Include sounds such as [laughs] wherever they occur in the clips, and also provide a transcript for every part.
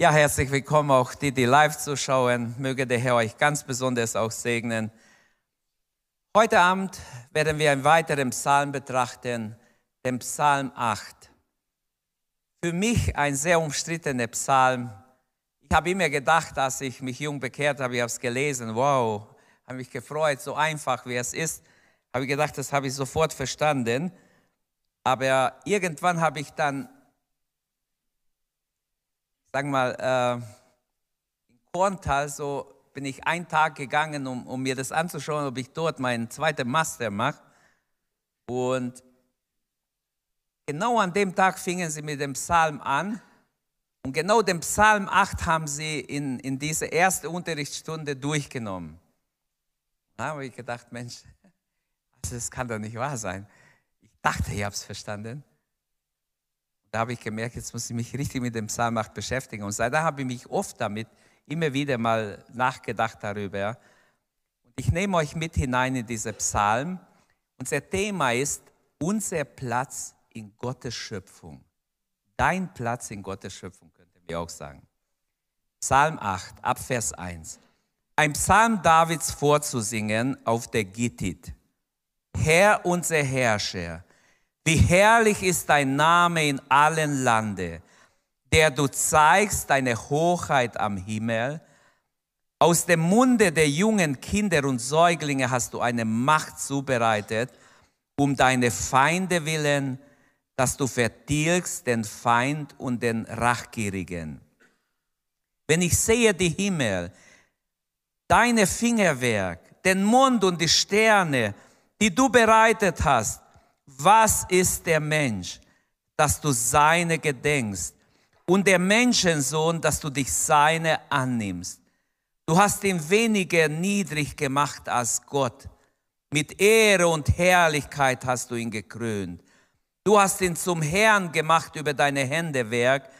Ja, herzlich willkommen auch die, die live zuschauen. Möge der Herr euch ganz besonders auch segnen. Heute Abend werden wir einen weiteren Psalm betrachten, den Psalm 8. Für mich ein sehr umstrittener Psalm. Ich habe immer gedacht, als ich mich jung bekehrt habe, ich habe es gelesen, wow, habe mich gefreut, so einfach wie es ist, habe ich gedacht, das habe ich sofort verstanden. Aber irgendwann habe ich dann sagen mal, äh, in Korntal, so bin ich einen Tag gegangen, um, um mir das anzuschauen, ob ich dort meinen zweiten Master mache. Und genau an dem Tag fingen sie mit dem Psalm an. Und genau den Psalm 8 haben sie in, in diese erste Unterrichtsstunde durchgenommen. Da habe ich gedacht, Mensch, [laughs] das kann doch nicht wahr sein. Ich dachte, ich habe es verstanden. Da habe ich gemerkt, jetzt muss ich mich richtig mit dem Psalm 8 beschäftigen. Und seitdem habe ich mich oft damit immer wieder mal nachgedacht darüber. Und ich nehme euch mit hinein in diese Psalm. Unser Thema ist unser Platz in Gottes Schöpfung. Dein Platz in Gottes Schöpfung, könnten wir auch sagen. Psalm 8, ab Vers 1. Ein Psalm Davids vorzusingen auf der Gittit. Herr unser Herrscher, wie herrlich ist dein Name in allen Lande, der du zeigst deine Hochheit am Himmel. Aus dem Munde der jungen Kinder und Säuglinge hast du eine Macht zubereitet, um deine Feinde willen, dass du vertilgst den Feind und den Rachgierigen. Wenn ich sehe die Himmel, deine Fingerwerk, den Mond und die Sterne, die du bereitet hast, was ist der Mensch, dass du seine gedenkst und der Menschensohn, dass du dich seine annimmst. Du hast ihn weniger niedrig gemacht als Gott. Mit Ehre und Herrlichkeit hast du ihn gekrönt. Du hast ihn zum Herrn gemacht über deine Händewerk.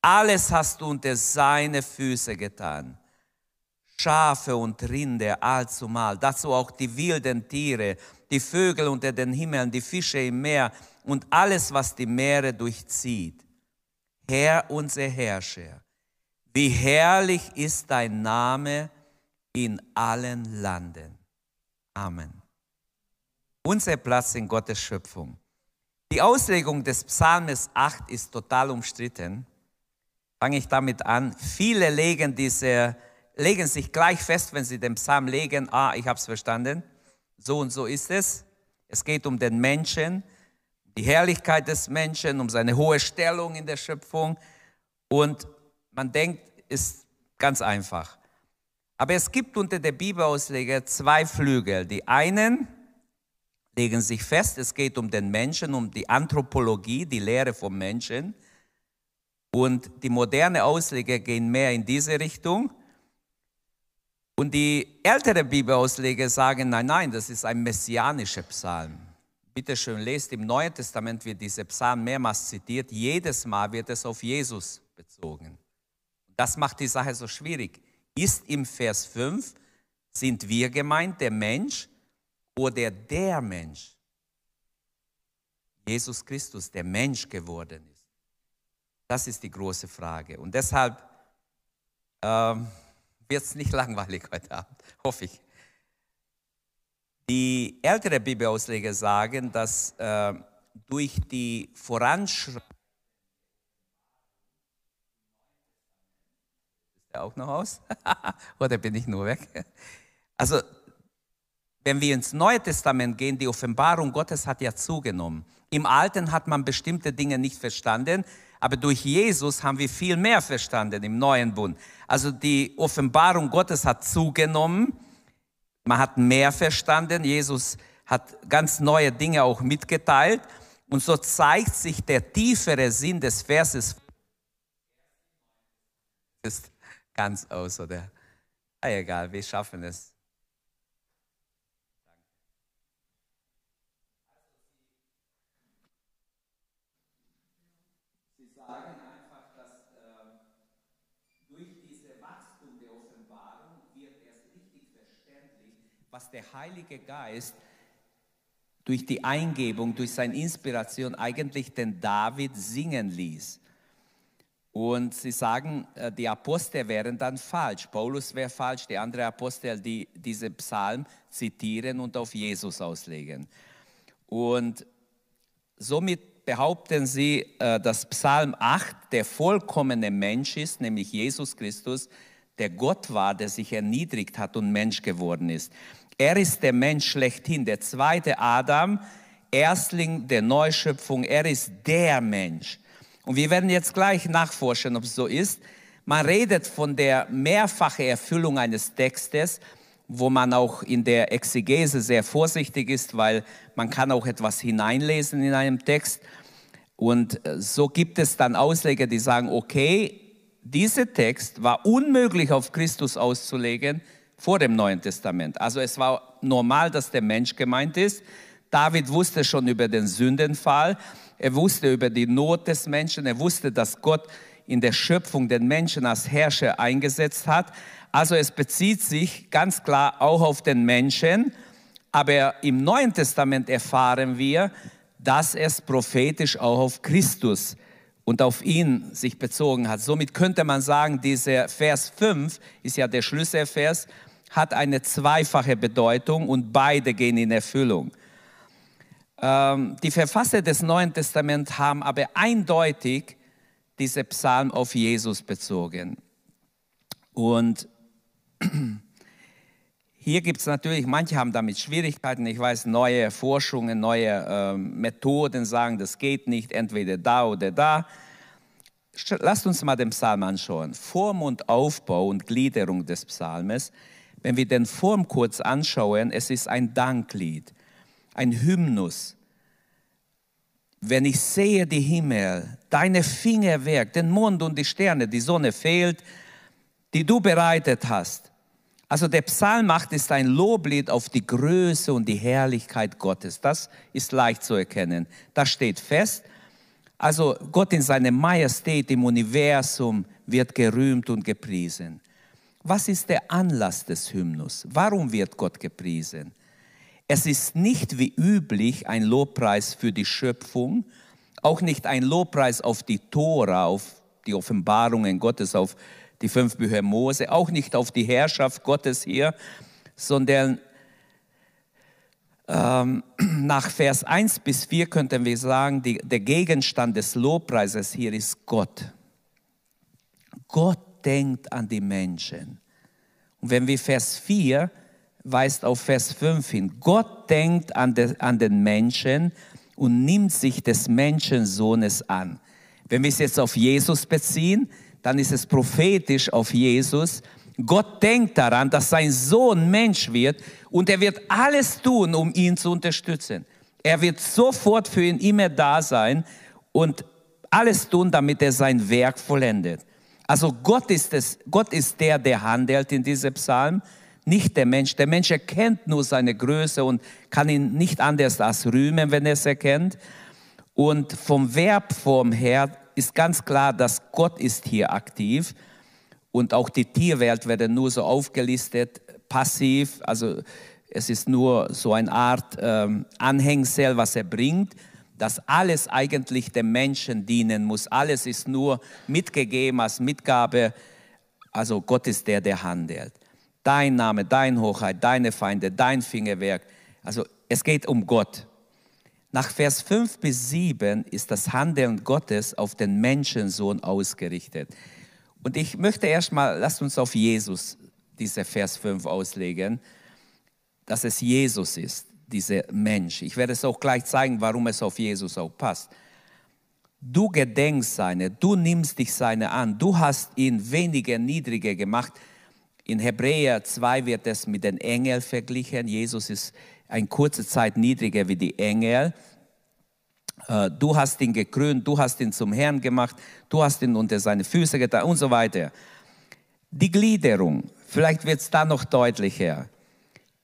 Alles hast du unter seine Füße getan. Schafe und Rinde allzumal, dazu auch die wilden Tiere, die Vögel unter den Himmeln, die Fische im Meer und alles, was die Meere durchzieht. Herr unser Herrscher, wie herrlich ist dein Name in allen Landen. Amen. Unser Platz in Gottes Schöpfung. Die Auslegung des Psalmes 8 ist total umstritten. Fange ich damit an. Viele legen, diese, legen sich gleich fest, wenn sie den Psalm legen, ah, ich habe es verstanden. So und so ist es. Es geht um den Menschen, die Herrlichkeit des Menschen, um seine hohe Stellung in der Schöpfung. Und man denkt, ist ganz einfach. Aber es gibt unter der Bibelausleger zwei Flügel. Die einen legen sich fest, es geht um den Menschen, um die Anthropologie, die Lehre vom Menschen. Und die moderne Ausleger gehen mehr in diese Richtung. Und die ältere Bibelausleger sagen, nein, nein, das ist ein messianischer Psalm. Bitte schön, lest im Neuen Testament wird dieser Psalm mehrmals zitiert. Jedes Mal wird es auf Jesus bezogen. Das macht die Sache so schwierig. Ist im Vers 5, sind wir gemeint, der Mensch oder der Mensch? Jesus Christus, der Mensch geworden ist. Das ist die große Frage. Und deshalb ähm, wird es nicht [laughs] langweilig heute Abend, hoffe ich. Die ältere Bibelausleger sagen, dass äh, durch die Voranschreitung Ist der auch noch aus? [laughs] Oder bin ich nur weg? Also, wenn wir ins Neue Testament gehen, die Offenbarung Gottes hat ja zugenommen. Im Alten hat man bestimmte Dinge nicht verstanden, aber durch Jesus haben wir viel mehr verstanden im neuen Bund. Also die Offenbarung Gottes hat zugenommen. Man hat mehr verstanden. Jesus hat ganz neue Dinge auch mitgeteilt. Und so zeigt sich der tiefere Sinn des Verses. Ist ganz aus, oder? Ah, egal, wir schaffen es. Was der Heilige Geist durch die Eingebung, durch seine Inspiration eigentlich den David singen ließ. Und sie sagen, äh, die Apostel wären dann falsch. Paulus wäre falsch, die anderen Apostel, die diese Psalm zitieren und auf Jesus auslegen. Und somit behaupten sie, äh, dass Psalm 8 der vollkommene Mensch ist, nämlich Jesus Christus, der Gott war, der sich erniedrigt hat und Mensch geworden ist. Er ist der Mensch schlechthin, der zweite Adam, Erstling der Neuschöpfung. Er ist der Mensch. Und wir werden jetzt gleich nachforschen, ob es so ist. Man redet von der mehrfachen Erfüllung eines Textes, wo man auch in der Exegese sehr vorsichtig ist, weil man kann auch etwas hineinlesen in einem Text. Und äh, so gibt es dann Ausleger, die sagen, okay, dieser Text war unmöglich auf Christus auszulegen, vor dem Neuen Testament. Also es war normal, dass der Mensch gemeint ist. David wusste schon über den Sündenfall, er wusste über die Not des Menschen, er wusste, dass Gott in der Schöpfung den Menschen als Herrscher eingesetzt hat. Also es bezieht sich ganz klar auch auf den Menschen, aber im Neuen Testament erfahren wir, dass es prophetisch auch auf Christus und auf ihn sich bezogen hat. Somit könnte man sagen, dieser Vers 5 ist ja der Schlüsselvers hat eine zweifache Bedeutung und beide gehen in Erfüllung. Ähm, die Verfasser des Neuen Testaments haben aber eindeutig diese Psalm auf Jesus bezogen. Und [clears throat] hier gibt es natürlich, manche haben damit Schwierigkeiten. Ich weiß, neue Forschungen, neue äh, Methoden sagen, das geht nicht, entweder da oder da. Lasst uns mal den Psalm anschauen. Form und Aufbau und Gliederung des Psalmes wenn wir den Form kurz anschauen, es ist ein Danklied, ein Hymnus. Wenn ich sehe die Himmel, deine Fingerwerk, den Mond und die Sterne, die Sonne fehlt, die du bereitet hast. Also der Psalm 8 ist ein Loblied auf die Größe und die Herrlichkeit Gottes. Das ist leicht zu erkennen. Das steht fest. Also Gott in seiner Majestät im Universum wird gerühmt und gepriesen. Was ist der Anlass des Hymnus? Warum wird Gott gepriesen? Es ist nicht wie üblich ein Lobpreis für die Schöpfung, auch nicht ein Lobpreis auf die Tora, auf die Offenbarungen Gottes, auf die fünf Bücher Mose, auch nicht auf die Herrschaft Gottes hier, sondern ähm, [clears throat] nach Vers 1 bis 4 könnten wir sagen, die, der Gegenstand des Lobpreises hier ist Gott. Gott denkt an die Menschen. Und wenn wir Vers 4 weist auf Vers 5 hin, Gott denkt an, de, an den Menschen und nimmt sich des Menschensohnes an. Wenn wir es jetzt auf Jesus beziehen, dann ist es prophetisch auf Jesus. Gott denkt daran, dass sein Sohn Mensch wird und er wird alles tun, um ihn zu unterstützen. Er wird sofort für ihn immer da sein und alles tun, damit er sein Werk vollendet. Also Gott ist, es, Gott ist der, der handelt in diesem Psalm, nicht der Mensch. Der Mensch erkennt nur seine Größe und kann ihn nicht anders als rühmen, wenn er es erkennt. Und vom Verbform her ist ganz klar, dass Gott ist hier aktiv und auch die Tierwelt werden nur so aufgelistet, passiv, also es ist nur so eine Art ähm, Anhängsel, was er bringt dass alles eigentlich dem Menschen dienen muss. Alles ist nur mitgegeben als Mitgabe. Also Gott ist der, der handelt. Dein Name, dein Hochheit, deine Feinde, dein Fingerwerk. Also es geht um Gott. Nach Vers 5 bis 7 ist das Handeln Gottes auf den Menschensohn ausgerichtet. Und ich möchte erstmal, lasst uns auf Jesus diese Vers 5 auslegen, dass es Jesus ist dieser Mensch. Ich werde es auch gleich zeigen, warum es auf Jesus auch passt. Du gedenkst seine, du nimmst dich seine an, du hast ihn weniger niedriger gemacht. In Hebräer 2 wird es mit den Engeln verglichen. Jesus ist eine kurze Zeit niedriger wie die Engel. Äh, du hast ihn gekrönt, du hast ihn zum Herrn gemacht, du hast ihn unter seine Füße getan und so weiter. Die Gliederung, vielleicht wird es da noch deutlicher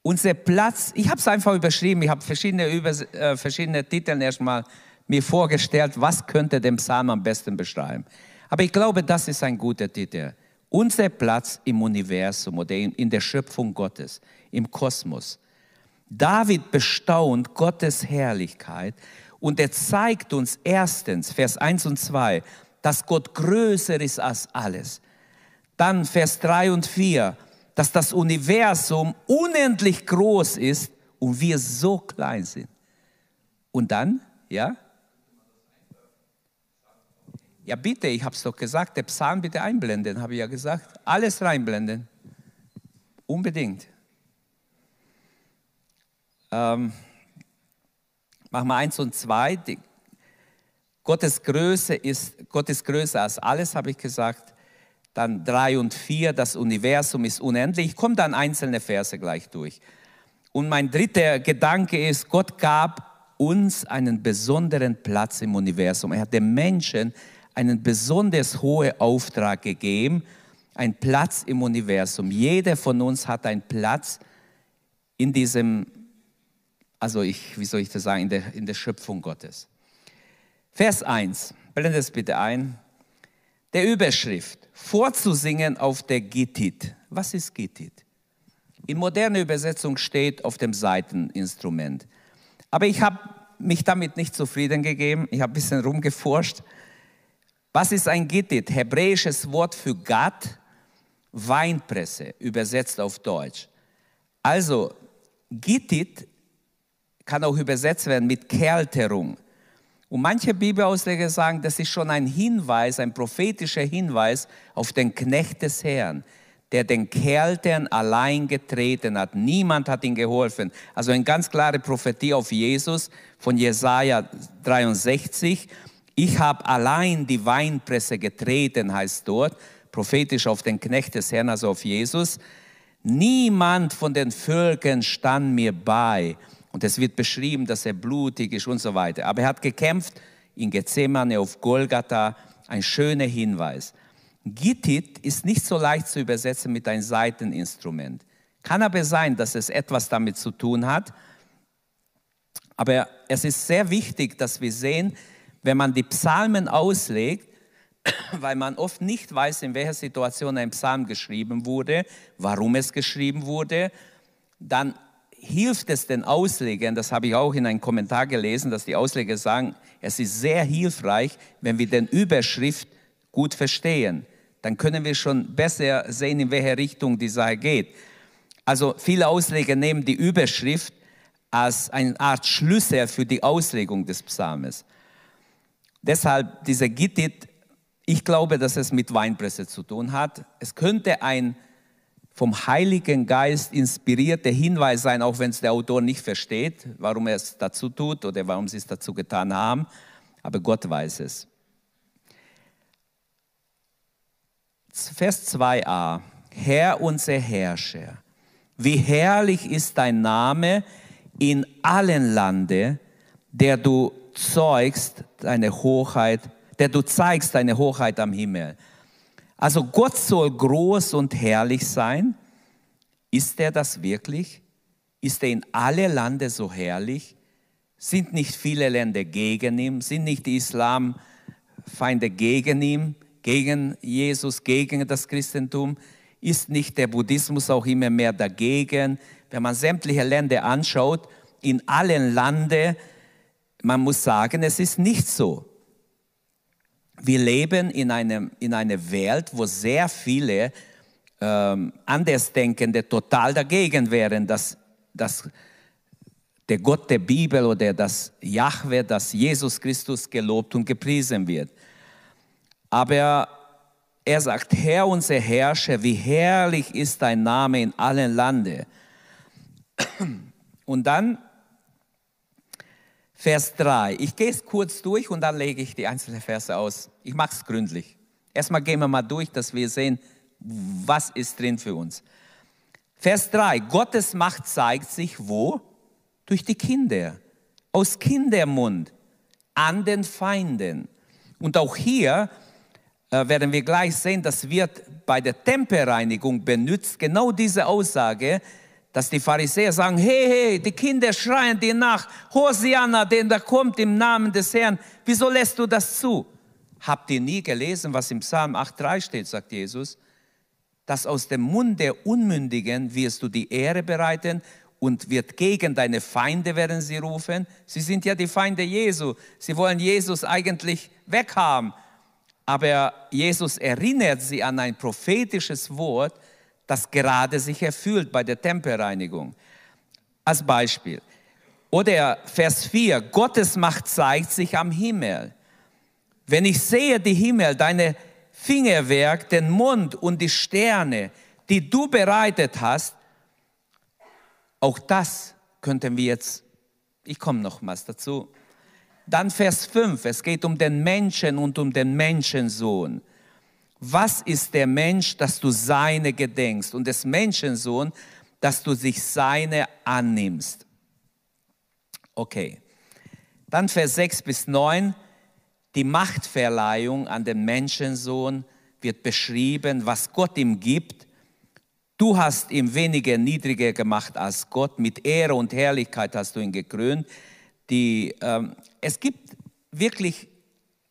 unser Platz, ich habe es einfach überschrieben, ich habe verschiedene, äh, verschiedene Titel erstmal mir vorgestellt, was könnte den Psalm am besten beschreiben. Aber ich glaube, das ist ein guter Titel. Unser Platz im Universum oder in, in der Schöpfung Gottes, im Kosmos. David bestaunt Gottes Herrlichkeit und er zeigt uns erstens, Vers 1 und 2, dass Gott größer ist als alles. Dann Vers 3 und 4, dass das Universum unendlich groß ist und wir so klein sind. Und dann, ja? Ja, bitte, ich habe es doch gesagt, der Psalm bitte einblenden, habe ich ja gesagt. Alles reinblenden. Unbedingt. Ähm, machen wir eins und zwei. Die, Gottes Größe ist, Gott ist größer als alles, habe ich gesagt. Dann drei und vier, das Universum ist unendlich. Ich komme dann einzelne Verse gleich durch. Und mein dritter Gedanke ist, Gott gab uns einen besonderen Platz im Universum. Er hat den Menschen einen besonders hohen Auftrag gegeben, ein Platz im Universum. Jeder von uns hat einen Platz in diesem, also ich, wie soll ich das sagen, in der, in der Schöpfung Gottes. Vers 1, blende es bitte ein. Der Überschrift, vorzusingen auf der Gittit. Was ist Gittit? In moderner Übersetzung steht auf dem Seiteninstrument. Aber ich habe mich damit nicht zufrieden gegeben. Ich habe ein bisschen rumgeforscht was ist ein Gittit? Hebräisches Wort für Gat, Weinpresse, übersetzt auf Deutsch. Also, Gittit kann auch übersetzt werden mit Kälterung. Und manche Bibelausleger sagen, das ist schon ein Hinweis, ein prophetischer Hinweis auf den Knecht des Herrn, der den Kältern allein getreten hat. Niemand hat ihm geholfen. Also eine ganz klare Prophetie auf Jesus von Jesaja 63. Ich habe allein die Weinpresse getreten, heißt dort, prophetisch auf den Knecht des Herrn, also auf Jesus. Niemand von den Völkern stand mir bei. Und es wird beschrieben, dass er blutig ist und so weiter. Aber er hat gekämpft in Gethsemane auf Golgatha. Ein schöner Hinweis. Gittit ist nicht so leicht zu übersetzen mit einem Seiteninstrument. Kann aber sein, dass es etwas damit zu tun hat. Aber es ist sehr wichtig, dass wir sehen, wenn man die Psalmen auslegt, [coughs] weil man oft nicht weiß, in welcher Situation ein Psalm geschrieben wurde, warum es geschrieben wurde, dann hilft es den Auslegern, das habe ich auch in einem Kommentar gelesen, dass die Ausleger sagen, es ist sehr hilfreich, wenn wir den Überschrift gut verstehen. Dann können wir schon besser sehen, in welche Richtung die Sache geht. Also viele Ausleger nehmen die Überschrift als eine Art Schlüssel für die Auslegung des Psalmes. Deshalb diese Gittit, ich glaube, dass es mit Weinpresse zu tun hat. Es könnte ein vom Heiligen Geist inspirierter Hinweis sein, auch wenn es der Autor nicht versteht, warum er es dazu tut oder warum sie es dazu getan haben. Aber Gott weiß es. Vers 2a. Herr unser Herrscher, wie herrlich ist dein Name in allen Lande, der du zeugst deine Hochheit, der du zeigst deine Hochheit am Himmel. Also Gott soll groß und herrlich sein. Ist er das wirklich? Ist er in alle Lande so herrlich? Sind nicht viele Länder gegen ihn? Sind nicht die Islamfeinde gegen ihn, gegen Jesus, gegen das Christentum? Ist nicht der Buddhismus auch immer mehr dagegen? Wenn man sämtliche Länder anschaut, in allen Landen man muss sagen, es ist nicht so. Wir leben in, einem, in einer Welt, wo sehr viele ähm, Andersdenkende total dagegen wären, dass, dass der Gott der Bibel oder das Jahwe, das Jesus Christus gelobt und gepriesen wird. Aber er sagt, Herr unser Herrscher, wie herrlich ist dein Name in allen Lande. Und dann Vers 3. Ich gehe es kurz durch und dann lege ich die einzelnen Verse aus. Ich mache es gründlich. Erstmal gehen wir mal durch, dass wir sehen, was ist drin für uns. Vers 3. Gottes Macht zeigt sich wo? Durch die Kinder. Aus Kindermund. An den Feinden. Und auch hier äh, werden wir gleich sehen, das wird bei der Tempelreinigung benutzt, genau diese Aussage, dass die Pharisäer sagen, hey, hey, die Kinder schreien dir nach, Hosianna, denn da kommt im Namen des Herrn. Wieso lässt du das zu? Habt ihr nie gelesen, was im Psalm 8.3 steht, sagt Jesus? Dass aus dem Mund der Unmündigen wirst du die Ehre bereiten und wird gegen deine Feinde werden sie rufen. Sie sind ja die Feinde Jesu. Sie wollen Jesus eigentlich weghaben. Aber Jesus erinnert sie an ein prophetisches Wort, das gerade sich erfüllt bei der Tempelreinigung. Als Beispiel. Oder Vers 4, Gottes Macht zeigt sich am Himmel. Wenn ich sehe die Himmel, deine Fingerwerk, den Mond und die Sterne, die du bereitet hast, auch das könnten wir jetzt, ich komme nochmals dazu. Dann Vers 5, es geht um den Menschen und um den Menschensohn. Was ist der Mensch, dass du seine gedenkst und des Menschensohn, dass du sich seine annimmst? Okay. Dann Vers 6 bis 9, die Machtverleihung an den Menschensohn wird beschrieben, was Gott ihm gibt. Du hast ihn weniger niedriger gemacht als Gott, mit Ehre und Herrlichkeit hast du ihn gekrönt. Die, ähm, es gibt wirklich,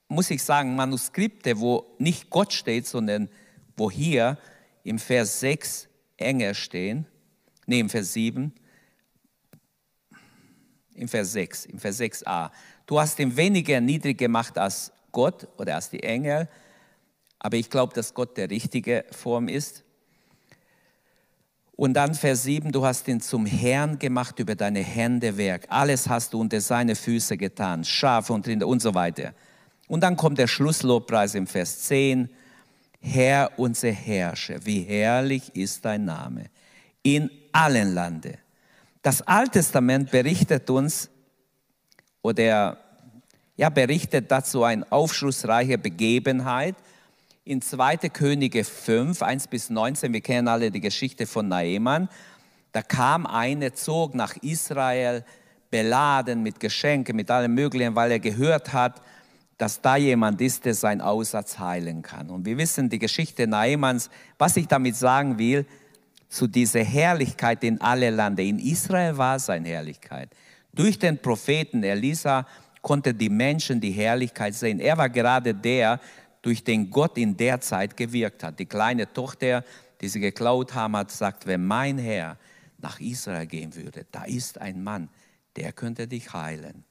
muss ich sagen, Manuskripte, wo nicht Gott steht, sondern wo hier im Vers 6 Engel stehen, nee, im Vers 7, im Vers 6, im Vers 6a. Du hast ihn weniger niedrig gemacht als Gott oder als die Engel, aber ich glaube, dass Gott der richtige Form ist. Und dann Vers 7, du hast ihn zum Herrn gemacht über deine Hände Werk. Alles hast du unter seine Füße getan, Schafe und Rinder und so weiter. Und dann kommt der Schlusslobpreis im Vers 10. Herr unser Herrscher, wie herrlich ist dein Name in allen Lande. Das Alte Testament berichtet uns oder ja, berichtet dazu eine aufschlussreiche Begebenheit in 2. Könige 5, 1 bis 19, wir kennen alle die Geschichte von Naeman, da kam eine, zog nach Israel, beladen mit Geschenken, mit allem Möglichen, weil er gehört hat, dass da jemand ist, der seinen Aussatz heilen kann. Und wir wissen die Geschichte Naemans, was ich damit sagen will, zu dieser Herrlichkeit in alle Lande. In Israel war seine Herrlichkeit. Durch den Propheten Elisa konnte die Menschen die Herrlichkeit sehen. Er war gerade der, durch den Gott in der Zeit gewirkt hat. Die kleine Tochter, die sie geklaut haben, hat gesagt, wenn mein Herr nach Israel gehen würde, da ist ein Mann, der könnte dich heilen.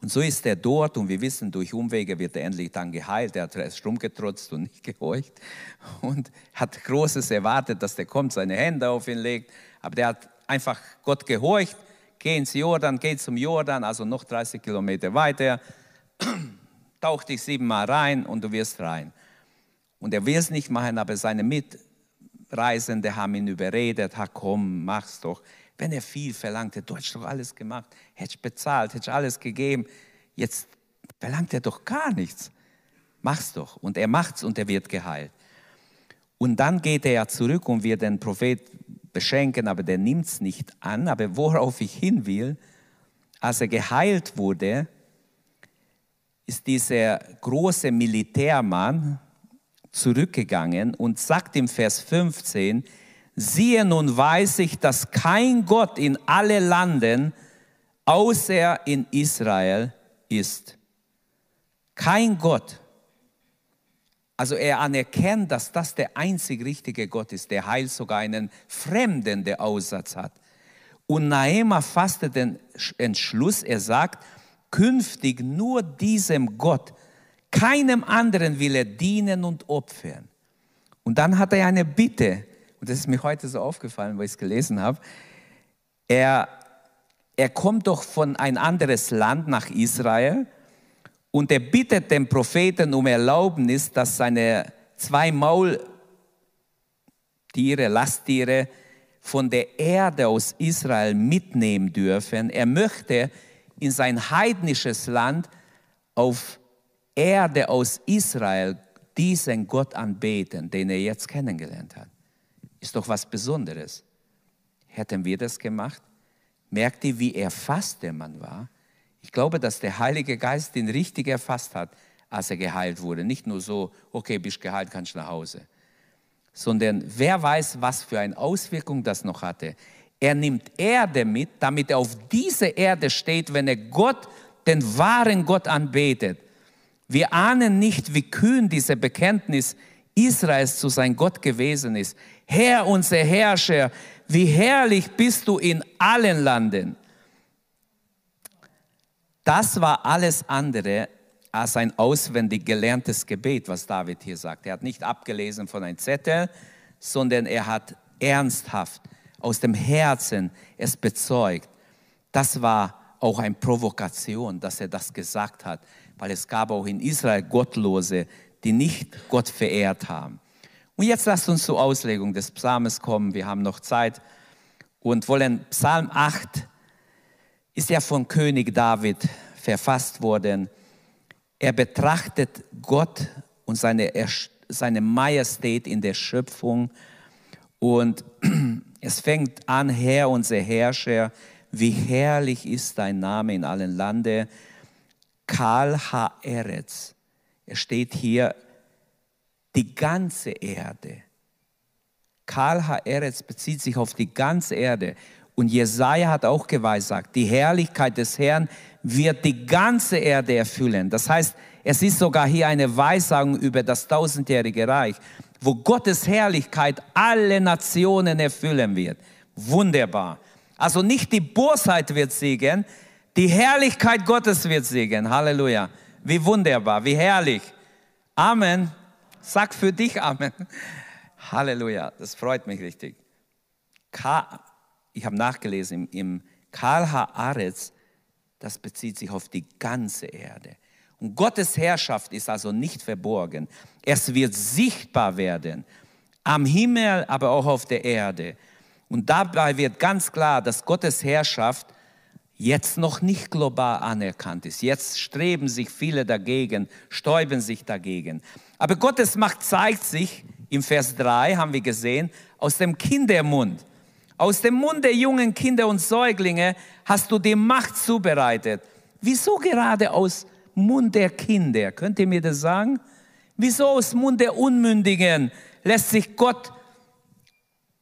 Und so ist er dort und wir wissen, durch Umwege wird er endlich dann geheilt. Er hat erst rumgetrotzt und [laughs] nicht gehorcht und hat Großes erwartet, dass der kommt, seine Hände auf ihn legt. Aber der hat einfach Gott gehorcht, geh ins Jordan, geh zum Jordan, also noch 30 Kilometer weiter [clears throat] tauch dich siebenmal rein und du wirst rein. Und er will es nicht machen, aber seine Mitreisende haben ihn überredet, ha komm, mach's doch. Wenn er viel verlangte, du hättest doch alles gemacht, hättest bezahlt, hättest alles gegeben. Jetzt verlangt er doch gar nichts. Mach's doch. Und er macht's und er wird geheilt. Und dann geht er ja zurück und wird den Prophet beschenken, aber der nimmt's nicht an. Aber worauf ich hin will, als er geheilt wurde, ist dieser große Militärmann zurückgegangen und sagt im Vers 15, siehe nun weiß ich, dass kein Gott in alle Landen außer in Israel ist. Kein Gott. Also er anerkennt, dass das der einzig richtige Gott ist, der heilt sogar einen Fremden, der Aussatz hat. Und Naema fasste den Entschluss, er sagt, künftig nur diesem Gott, keinem anderen will er dienen und opfern. Und dann hat er eine Bitte, und das ist mir heute so aufgefallen, weil ich es gelesen habe. Er, er kommt doch von ein anderes Land nach Israel und er bittet den Propheten um Erlaubnis, dass seine zwei Maultiere, Lasttiere, von der Erde aus Israel mitnehmen dürfen. Er möchte, in sein heidnisches Land auf Erde aus Israel diesen Gott anbeten, den er jetzt kennengelernt hat. Ist doch was Besonderes. Hätten wir das gemacht? Merkt ihr, wie erfasst der Mann war? Ich glaube, dass der Heilige Geist ihn richtig erfasst hat, als er geheilt wurde. Nicht nur so, okay, bist geheilt, kannst nach Hause. Sondern wer weiß, was für eine Auswirkung das noch hatte. Er nimmt Erde mit, damit er auf dieser Erde steht, wenn er Gott, den wahren Gott anbetet. Wir ahnen nicht, wie kühn diese Bekenntnis Israels zu sein Gott gewesen ist. Herr, unser Herrscher, wie herrlich bist du in allen Landen. Das war alles andere als ein auswendig gelerntes Gebet, was David hier sagt. Er hat nicht abgelesen von einem Zettel, sondern er hat ernsthaft aus dem Herzen es bezeugt. Das war auch eine Provokation, dass er das gesagt hat, weil es gab auch in Israel Gottlose, die nicht Gott verehrt haben. Und jetzt lasst uns zur Auslegung des Psalmes kommen. Wir haben noch Zeit und wollen Psalm 8 ist ja von König David verfasst worden. Er betrachtet Gott und seine, seine Majestät in der Schöpfung und [clears throat] es fängt an, Herr, unser Herrscher, wie herrlich ist dein Name in allen Lande. Kal Ha-Eretz. Er steht hier, die ganze Erde. Kal Ha-Eretz bezieht sich auf die ganze Erde. Und Jesaja hat auch geweissagt, die Herrlichkeit des Herrn wird die ganze Erde erfüllen. Das heißt, es ist sogar hier eine Weissagung über das tausendjährige Reich, wo Gottes Herrlichkeit alle Nationen erfüllen wird. Wunderbar. Also nicht die Bosheit wird siegen, die Herrlichkeit Gottes wird siegen. Halleluja. Wie wunderbar, wie herrlich. Amen. Sag für dich Amen. Halleluja. Das freut mich richtig ich habe nachgelesen, im, im Karl Haaretz, das bezieht sich auf die ganze Erde. Und Gottes Herrschaft ist also nicht verborgen. Es wird sichtbar werden, am Himmel, aber auch auf der Erde. Und dabei wird ganz klar, dass Gottes Herrschaft jetzt noch nicht global anerkannt ist. Jetzt streben sich viele dagegen, stäuben sich dagegen. Aber Gottes Macht zeigt sich, im Vers 3 haben wir gesehen, aus dem Kindermund. Aus dem Mund der jungen Kinder und Säuglinge hast du die Macht zubereitet. Wieso gerade aus Mund der Kinder? Könnt ihr mir das sagen? Wieso aus Mund der Unmündigen lässt sich Gott,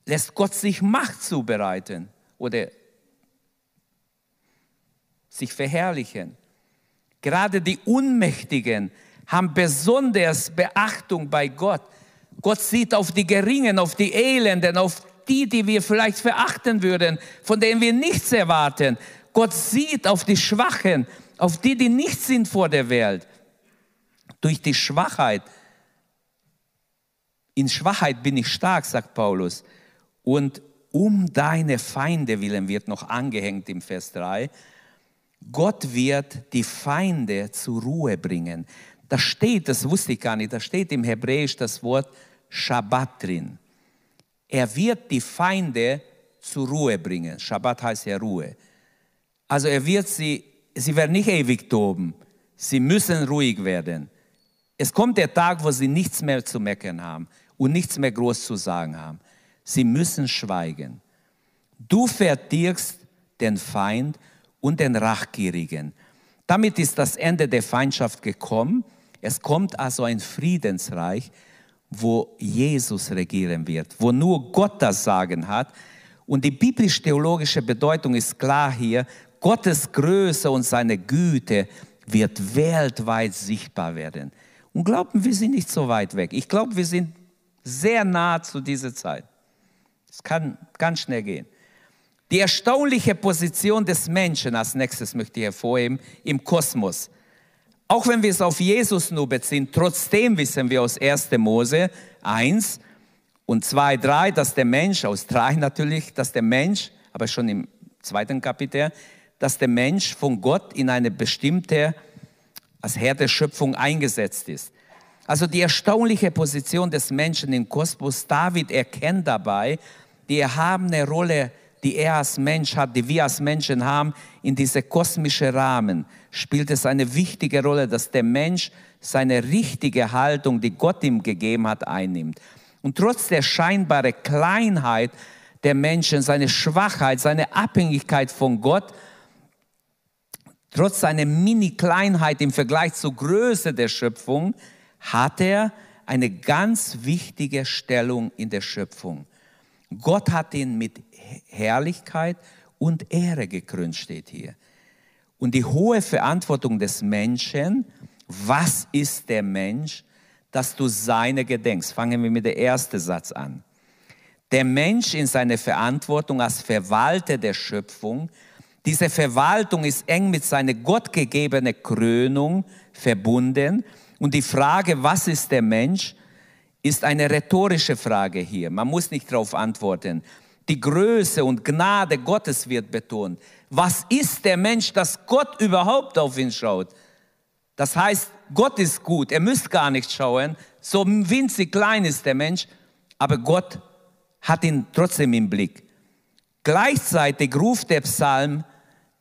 lässt Gott sich Macht zubereiten oder sich verherrlichen? Gerade die Unmächtigen haben besonders Beachtung bei Gott. Gott sieht auf die Geringen, auf die Elenden, auf die, die wir vielleicht verachten würden, von denen wir nichts erwarten. Gott sieht auf die Schwachen, auf die, die nichts sind vor der Welt. Durch die Schwachheit. In Schwachheit bin ich stark, sagt Paulus. Und um deine Feinde willen wird noch angehängt im Vers 3. Gott wird die Feinde zur Ruhe bringen. Da steht, das wusste ich gar nicht, da steht im Hebräisch das Wort Shabbat drin. Er wird die Feinde zur Ruhe bringen. Shabbat heißt ja Ruhe. Also er wird sie, sie werden nicht ewig toben. Sie müssen ruhig werden. Es kommt der Tag, wo sie nichts mehr zu meckern haben und nichts mehr groß zu sagen haben. Sie müssen schweigen. Du verdirkst den Feind und den Rachgierigen. Damit ist das Ende der Feindschaft gekommen. Es kommt also ein Friedensreich, wo Jesus regieren wird, wo nur Gott das Sagen hat. Und die biblisch-theologische Bedeutung ist klar hier. Gottes Größe und seine Güte wird weltweit sichtbar werden. Und glauben, wir sind nicht so weit weg. Ich glaube, wir sind sehr nah zu dieser Zeit. Es kann ganz schnell gehen. Die erstaunliche Position des Menschen, als nächstes möchte ich hervorheben, im Kosmos. Auch wenn wir es auf Jesus nur beziehen, trotzdem wissen wir aus 1. Mose 1 und 2, 3, dass der Mensch, aus 3 natürlich, dass der Mensch, aber schon im zweiten Kapitel, dass der Mensch von Gott in eine bestimmte, als Herr der Schöpfung eingesetzt ist. Also die erstaunliche Position des Menschen im Kosmos, David erkennt dabei die erhabene Rolle die er als Mensch hat, die wir als Menschen haben, in diese kosmische Rahmen, spielt es eine wichtige Rolle, dass der Mensch seine richtige Haltung, die Gott ihm gegeben hat, einnimmt. Und trotz der scheinbaren Kleinheit der Menschen, seine Schwachheit, seine Abhängigkeit von Gott, trotz seiner Mini-Kleinheit im Vergleich zur Größe der Schöpfung, hat er eine ganz wichtige Stellung in der Schöpfung. Gott hat ihn mit Herrlichkeit und Ehre gekrönt, steht hier. Und die hohe Verantwortung des Menschen, was ist der Mensch, dass du seine gedenkst? Fangen wir mit dem ersten Satz an. Der Mensch in seiner Verantwortung als Verwalter der Schöpfung, diese Verwaltung ist eng mit seiner gottgegebenen Krönung verbunden. Und die Frage, was ist der Mensch, ist eine rhetorische Frage hier. Man muss nicht darauf antworten. Die Größe und Gnade Gottes wird betont. Was ist der Mensch, dass Gott überhaupt auf ihn schaut? Das heißt, Gott ist gut, er müsste gar nicht schauen, so winzig klein ist der Mensch, aber Gott hat ihn trotzdem im Blick. Gleichzeitig ruft der Psalm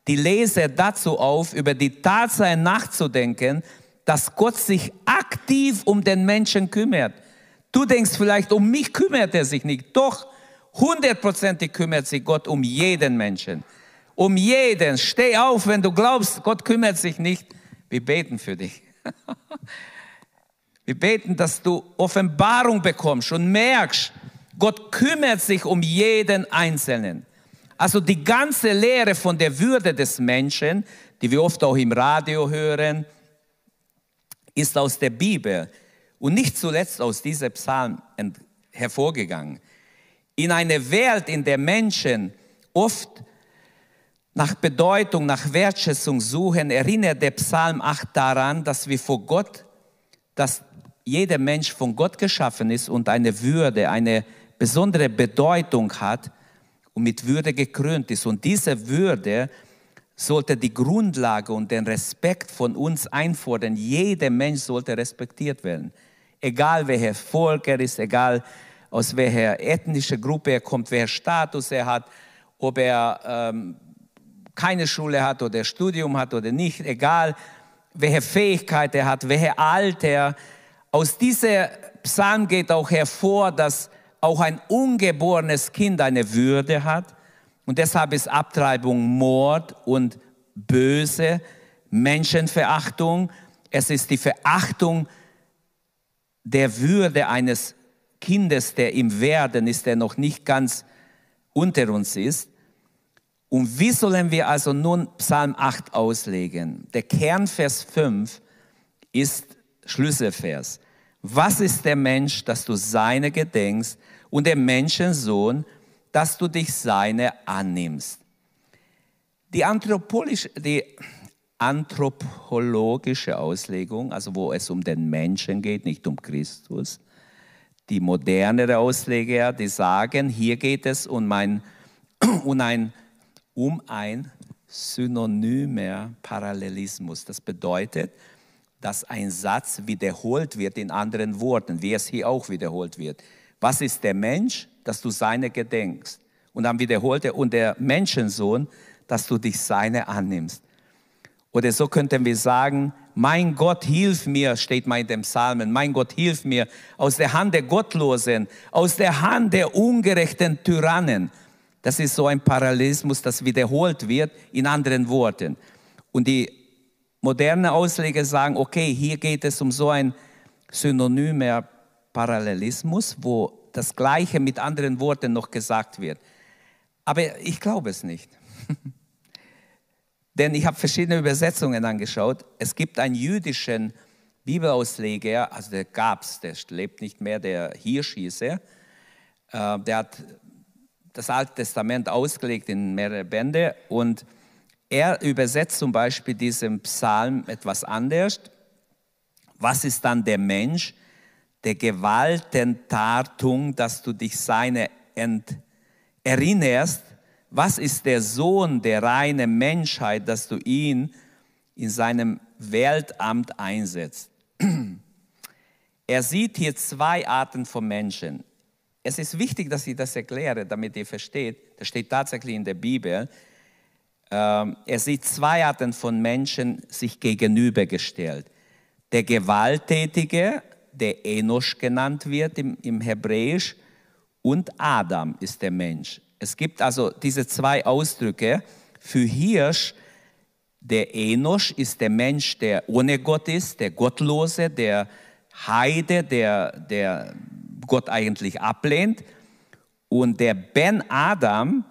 die Leser dazu auf, über die Tatsache nachzudenken, dass Gott sich aktiv um den Menschen kümmert. Du denkst vielleicht, um mich kümmert er sich nicht. Doch, hundertprozentig kümmert sich Gott um jeden Menschen. Um jeden. Steh auf, wenn du glaubst, Gott kümmert sich nicht. Wir beten für dich. Wir beten, dass du Offenbarung bekommst und merkst, Gott kümmert sich um jeden Einzelnen. Also die ganze Lehre von der Würde des Menschen, die wir oft auch im Radio hören, ist aus der Bibel und nicht zuletzt aus diesem Psalm hervorgegangen. In einer Welt, in der Menschen oft nach Bedeutung, nach Wertschätzung suchen, erinnert der Psalm 8 daran, dass wir vor Gott, dass jeder Mensch von Gott geschaffen ist und eine Würde, eine besondere Bedeutung hat und mit Würde gekrönt ist. Und diese Würde sollte die Grundlage und den Respekt von uns einfordern. Jeder Mensch sollte respektiert werden. Egal welcher Volk er ist, egal aus welcher ethnischen Gruppe er kommt, welcher Status er hat, ob er ähm, keine Schule hat oder Studium hat oder nicht, egal welche Fähigkeit er hat, welche Alter. Aus dieser Psalm geht auch hervor, dass auch ein ungeborenes Kind eine Würde hat. Und deshalb ist Abtreibung Mord und böse Menschenverachtung. Es ist die Verachtung der Würde eines Kindes, der im Werden ist, der noch nicht ganz unter uns ist. Und wie sollen wir also nun Psalm 8 auslegen? Der Kernvers 5 ist Schlüsselvers. Was ist der Mensch, dass du seine gedenkst und der Menschensohn, dass du dich seine annimmst? Die, die anthropologische Auslegung, also wo es um den Menschen geht, nicht um Christus, die modernere Ausleger, die sagen, hier geht es um ein, [clears throat] um ein um ein synonymer Parallelismus. Das bedeutet, dass ein Satz wiederholt wird in anderen Worten, wie es hier auch wiederholt wird. Was ist der Mensch, dass du seine gedenkst? Und dann wiederholt er, und der Menschensohn, dass du dich seine annimmst. Oder so könnten wir sagen, mein Gott, hilf mir, steht mal in dem Psalmen, mein Gott, hilf mir aus der Hand der Gottlosen, aus der Hand der ungerechten Tyrannen. Das ist so ein Parallelismus, das wiederholt wird in anderen Worten. Und die modernen Ausleger sagen, okay, hier geht es um so ein synonymer Parallelismus, wo das Gleiche mit anderen Worten noch gesagt wird. Aber ich glaube es nicht. [laughs] Denn ich habe verschiedene Übersetzungen angeschaut. Es gibt einen jüdischen Bibelausleger, also der gab es, der lebt nicht mehr, der Hirsch hieß er. Äh, der hat das Alte Testament ausgelegt in mehrere Bände und er übersetzt zum Beispiel diesen Psalm etwas anders. Was ist dann der Mensch? Der Gewaltentartung, dass du dich seine erinnerst. Was ist der Sohn der reinen Menschheit, dass du ihn in seinem Weltamt einsetzt? [clears throat] Er sieht hier zwei Arten von Menschen. Es ist wichtig, dass ich das erkläre, damit ihr versteht. Das steht tatsächlich in der Bibel. Ähm, er sieht zwei Arten von Menschen sich gegenübergestellt. Der Gewalttätige, der Enosch genannt wird im, im Hebräisch, und Adam ist der Mensch. Es gibt also diese zwei Ausdrücke. Für Hirsch, der Enosch ist der Mensch, der ohne Gott ist, der Gottlose, der Heide, der, der Gott eigentlich ablehnt. Und der Ben Adam,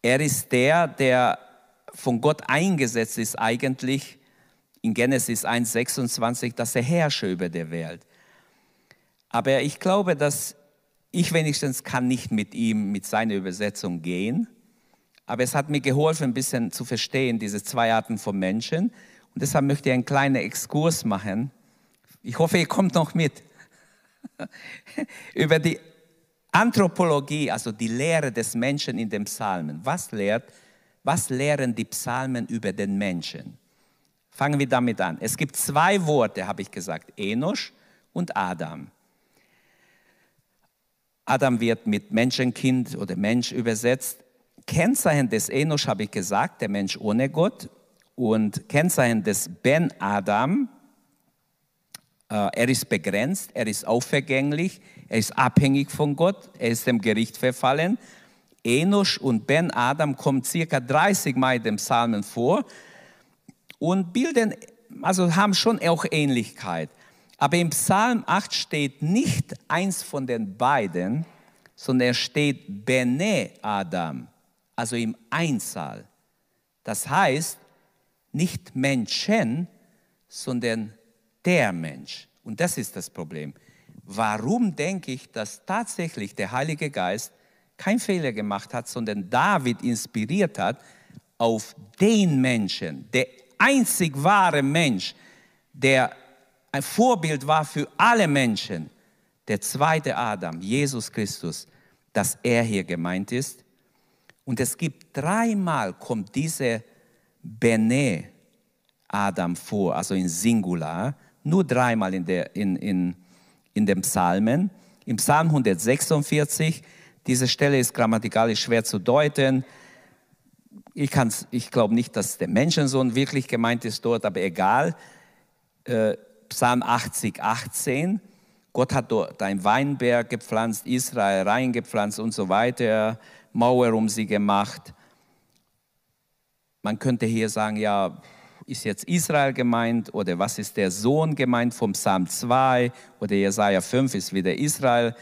er ist der, der von Gott eingesetzt ist eigentlich in Genesis 1,26, dass er herrsche über der Welt. Aber ich glaube, dass ich wenigstens kann nicht mit ihm, mit seiner Übersetzung gehen. Aber es hat mir geholfen, ein bisschen zu verstehen, diese zwei Arten von Menschen. Und deshalb möchte ich einen kleinen Exkurs machen. Ich hoffe, ihr kommt noch mit. [laughs] Über die Anthropologie, also die Lehre des Menschen in den Psalmen. Was lehrt, was lehren die Psalmen über den Menschen? Fangen wir damit an. Es gibt zwei Worte, habe ich gesagt, Enosch und Adam. Adam wird mit Menschenkind oder Mensch übersetzt. Kennzeichen des Enosch habe ich gesagt, der Mensch ohne Gott. Und Kennzeichen des Ben Adam, äh, er ist begrenzt, er ist aufvergänglich, er ist abhängig von Gott, er ist dem Gericht verfallen. Enosch und Ben Adam kommen circa 30 Mal in den Psalmen vor und bilden, also haben schon auch Ähnlichkeit. Aber im Psalm 8 steht nicht eins von den beiden, sondern er steht Bene Adam, also im Einzahl. Das heißt, nicht Menschen, sondern der Mensch. Und das ist das Problem. Warum denke ich, dass tatsächlich der Heilige Geist keinen Fehler gemacht hat, sondern David inspiriert hat auf den Menschen, der einzig wahre Mensch, der ein Vorbild war für alle Menschen, der zweite Adam, Jesus Christus, dass er hier gemeint ist. Und es gibt dreimal kommt diese Bene Adam vor, also in Singular, nur dreimal in, der, in, in, in den Psalmen. Im Psalm 146, diese Stelle ist grammatikalisch schwer zu deuten. Ich, ich glaube nicht, dass der Menschensohn wirklich gemeint ist dort, aber egal. Äh, Psalm 80, 18. Gott hat dort einen Weinberg gepflanzt, Israel reingepflanzt und so weiter, Mauer um sie gemacht. Man könnte hier sagen, ja, ist jetzt Israel gemeint oder was ist der Sohn gemeint vom Psalm 2 oder Jesaja 5 ist wieder Israel.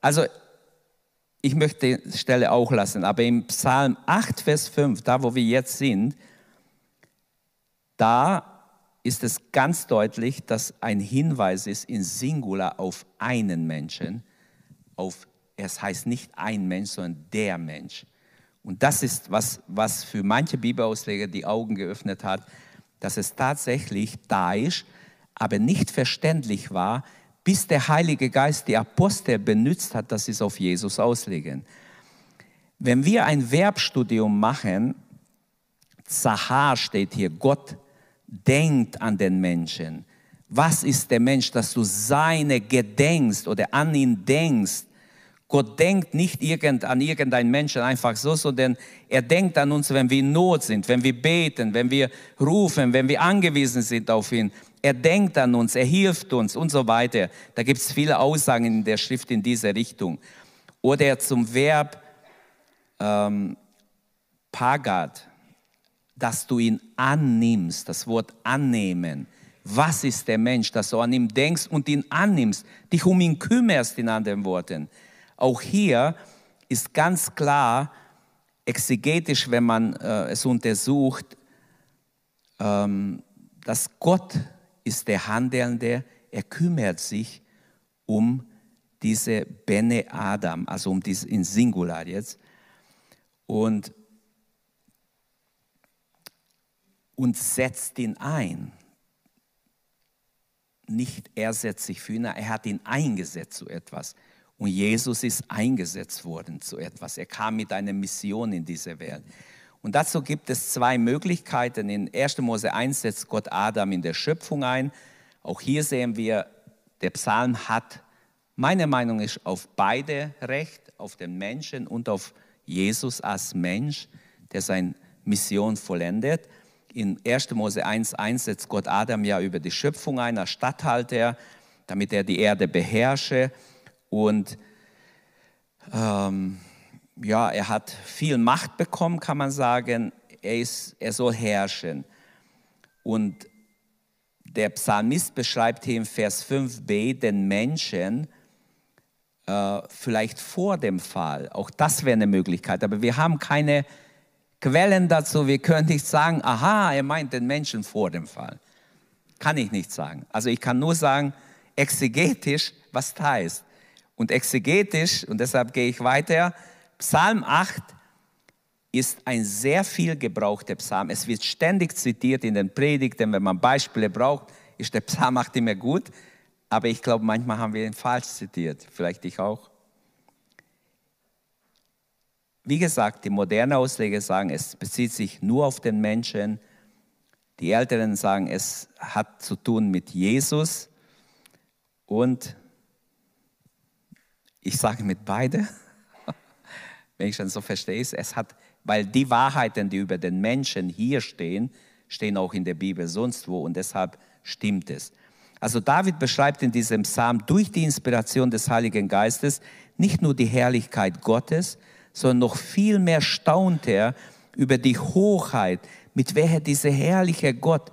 Also ich möchte die Stelle auch lassen, aber im Psalm 8, Vers 5, da wo wir jetzt sind, da ist es ganz deutlich, dass ein Hinweis ist in Singular auf einen Menschen, auf, es heißt nicht ein Mensch, sondern der Mensch. Und das ist, was, was für manche Bibelausleger die Augen geöffnet hat, dass es tatsächlich da ist, aber nicht verständlich war, bis der Heilige Geist die Apostel benutzt hat, dass sie es auf Jesus auslegen. Wenn wir ein Verbstudium machen, Zahar steht hier, Gott denkt an den Menschen. Was ist der Mensch, dass du seine gedenkst oder an ihn denkst? Gott denkt nicht irgend, an irgendeinen Menschen einfach so, sondern er denkt an uns, wenn wir in Not sind, wenn wir beten, wenn wir rufen, wenn wir angewiesen sind auf ihn. Er denkt an uns, er hilft uns und so weiter. Da gibt es viele Aussagen in der Schrift in diese Richtung. Oder zum Verb ähm, Pagat, dass du ihn annimmst, das Wort annehmen. Was ist der Mensch, dass du an ihn denkst und ihn annimmst, dich um ihn kümmerst, in anderen Worten. Auch hier ist ganz klar, exegetisch, wenn man äh, es untersucht, ähm, dass Gott ist der Handelnde, er kümmert sich um diese Bene Adam, also um diese in Singular jetzt. Und und setzt ihn ein. Nicht er setzt sich für ihn, er hat ihn eingesetzt zu etwas. Und Jesus ist eingesetzt worden zu etwas. Er kam mit einer Mission in diese Welt. Und dazu gibt es zwei Möglichkeiten. In 1. Mose 1 setzt Gott Adam in der Schöpfung ein. Auch hier sehen wir, der Psalm hat, meine Meinung ist, auf beide Recht, auf den Menschen und auf Jesus als Mensch, der seine Mission vollendet in 1. Mose 1,1 setzt Gott Adam ja über die Schöpfung ein als Statthalter, damit er die Erde beherrsche. Und ähm, ja, er hat viel Macht bekommen, kann man sagen. Er, ist, er soll herrschen. Und der Psalmist beschreibt hier im Vers 5b den Menschen äh, vielleicht vor dem Fall. Auch das wäre eine Möglichkeit. Aber wir haben keine Quellen dazu. Wir können nicht sagen, aha, er meint den Menschen vor dem Fall. Kann ich nicht sagen. Also ich kann nur sagen, exegetisch, was das heißt. Und exegetisch, und deshalb gehe ich weiter, Psalm 8 ist ein sehr viel gebrauchter Psalm. Es wird ständig zitiert in den Predigten. Wenn man Beispiele braucht, ist der Psalm macht immer gut. Aber ich glaube, manchmal haben wir ihn falsch zitiert. Vielleicht ich auch. Wie gesagt, die modernen Ausleger sagen, es bezieht sich nur auf den Menschen. Die Älteren sagen, es hat zu tun mit Jesus. Und ich sage mit beide, [laughs] wenn ich schon so verstehe, es hat, weil die Wahrheiten, die über den Menschen hier stehen, stehen auch in der Bibel sonst wo und deshalb stimmt es. Also David beschreibt in diesem Psalm durch die Inspiration des Heiligen Geistes nicht nur die Herrlichkeit Gottes, sondern noch viel mehr staunt er über die Hochheit, mit welcher dieser herrliche Gott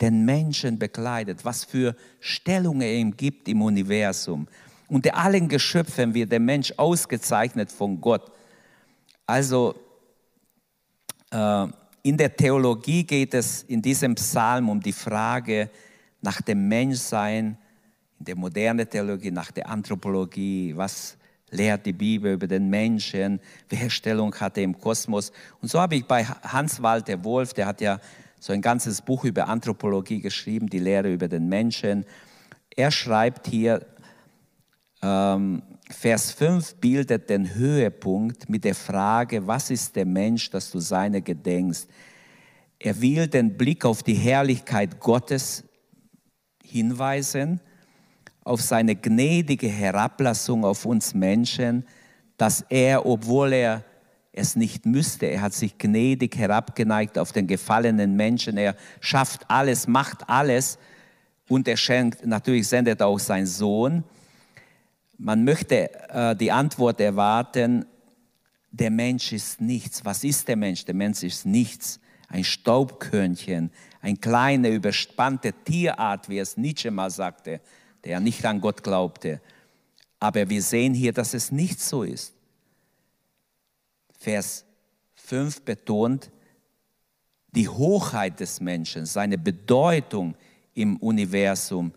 den Menschen bekleidet, was für Stellung er ihm gibt im Universum. Unter allen Geschöpfen wird der Mensch ausgezeichnet von Gott. Also äh, in der Theologie geht es in diesem Psalm um die Frage, nach dem Menschsein, in der modernen Theologie, nach der Anthropologie, was lehrt die Bibel über den Menschen, welche Stellung hat er im Kosmos. Und so habe ich bei Hans-Walter Wolf, der hat ja so ein ganzes Buch über Anthropologie geschrieben, die Lehre über den Menschen. Er schreibt hier, ähm, Vers 5 bildet den Höhepunkt mit der Frage, was ist der Mensch, dass du seine gedenkst? Er will den Blick auf die Herrlichkeit Gottes hinweisen auf seine gnädige Herablassung auf uns Menschen, dass er, obwohl er es nicht müsste, er hat sich gnädig herabgeneigt auf den gefallenen Menschen, er schafft alles, macht alles und er schenkt, natürlich sendet auch seinen Sohn. Man möchte äh, die Antwort erwarten, der Mensch ist nichts. Was ist der Mensch? Der Mensch ist nichts. Ein Staubkörnchen, eine kleine, überspannte Tierart, wie es Nietzsche mal sagte, der nicht an Gott glaubte. Aber wir sehen hier, dass es nicht so ist. Vers 5 betont die Hochheit des Menschen, seine Bedeutung im Universum.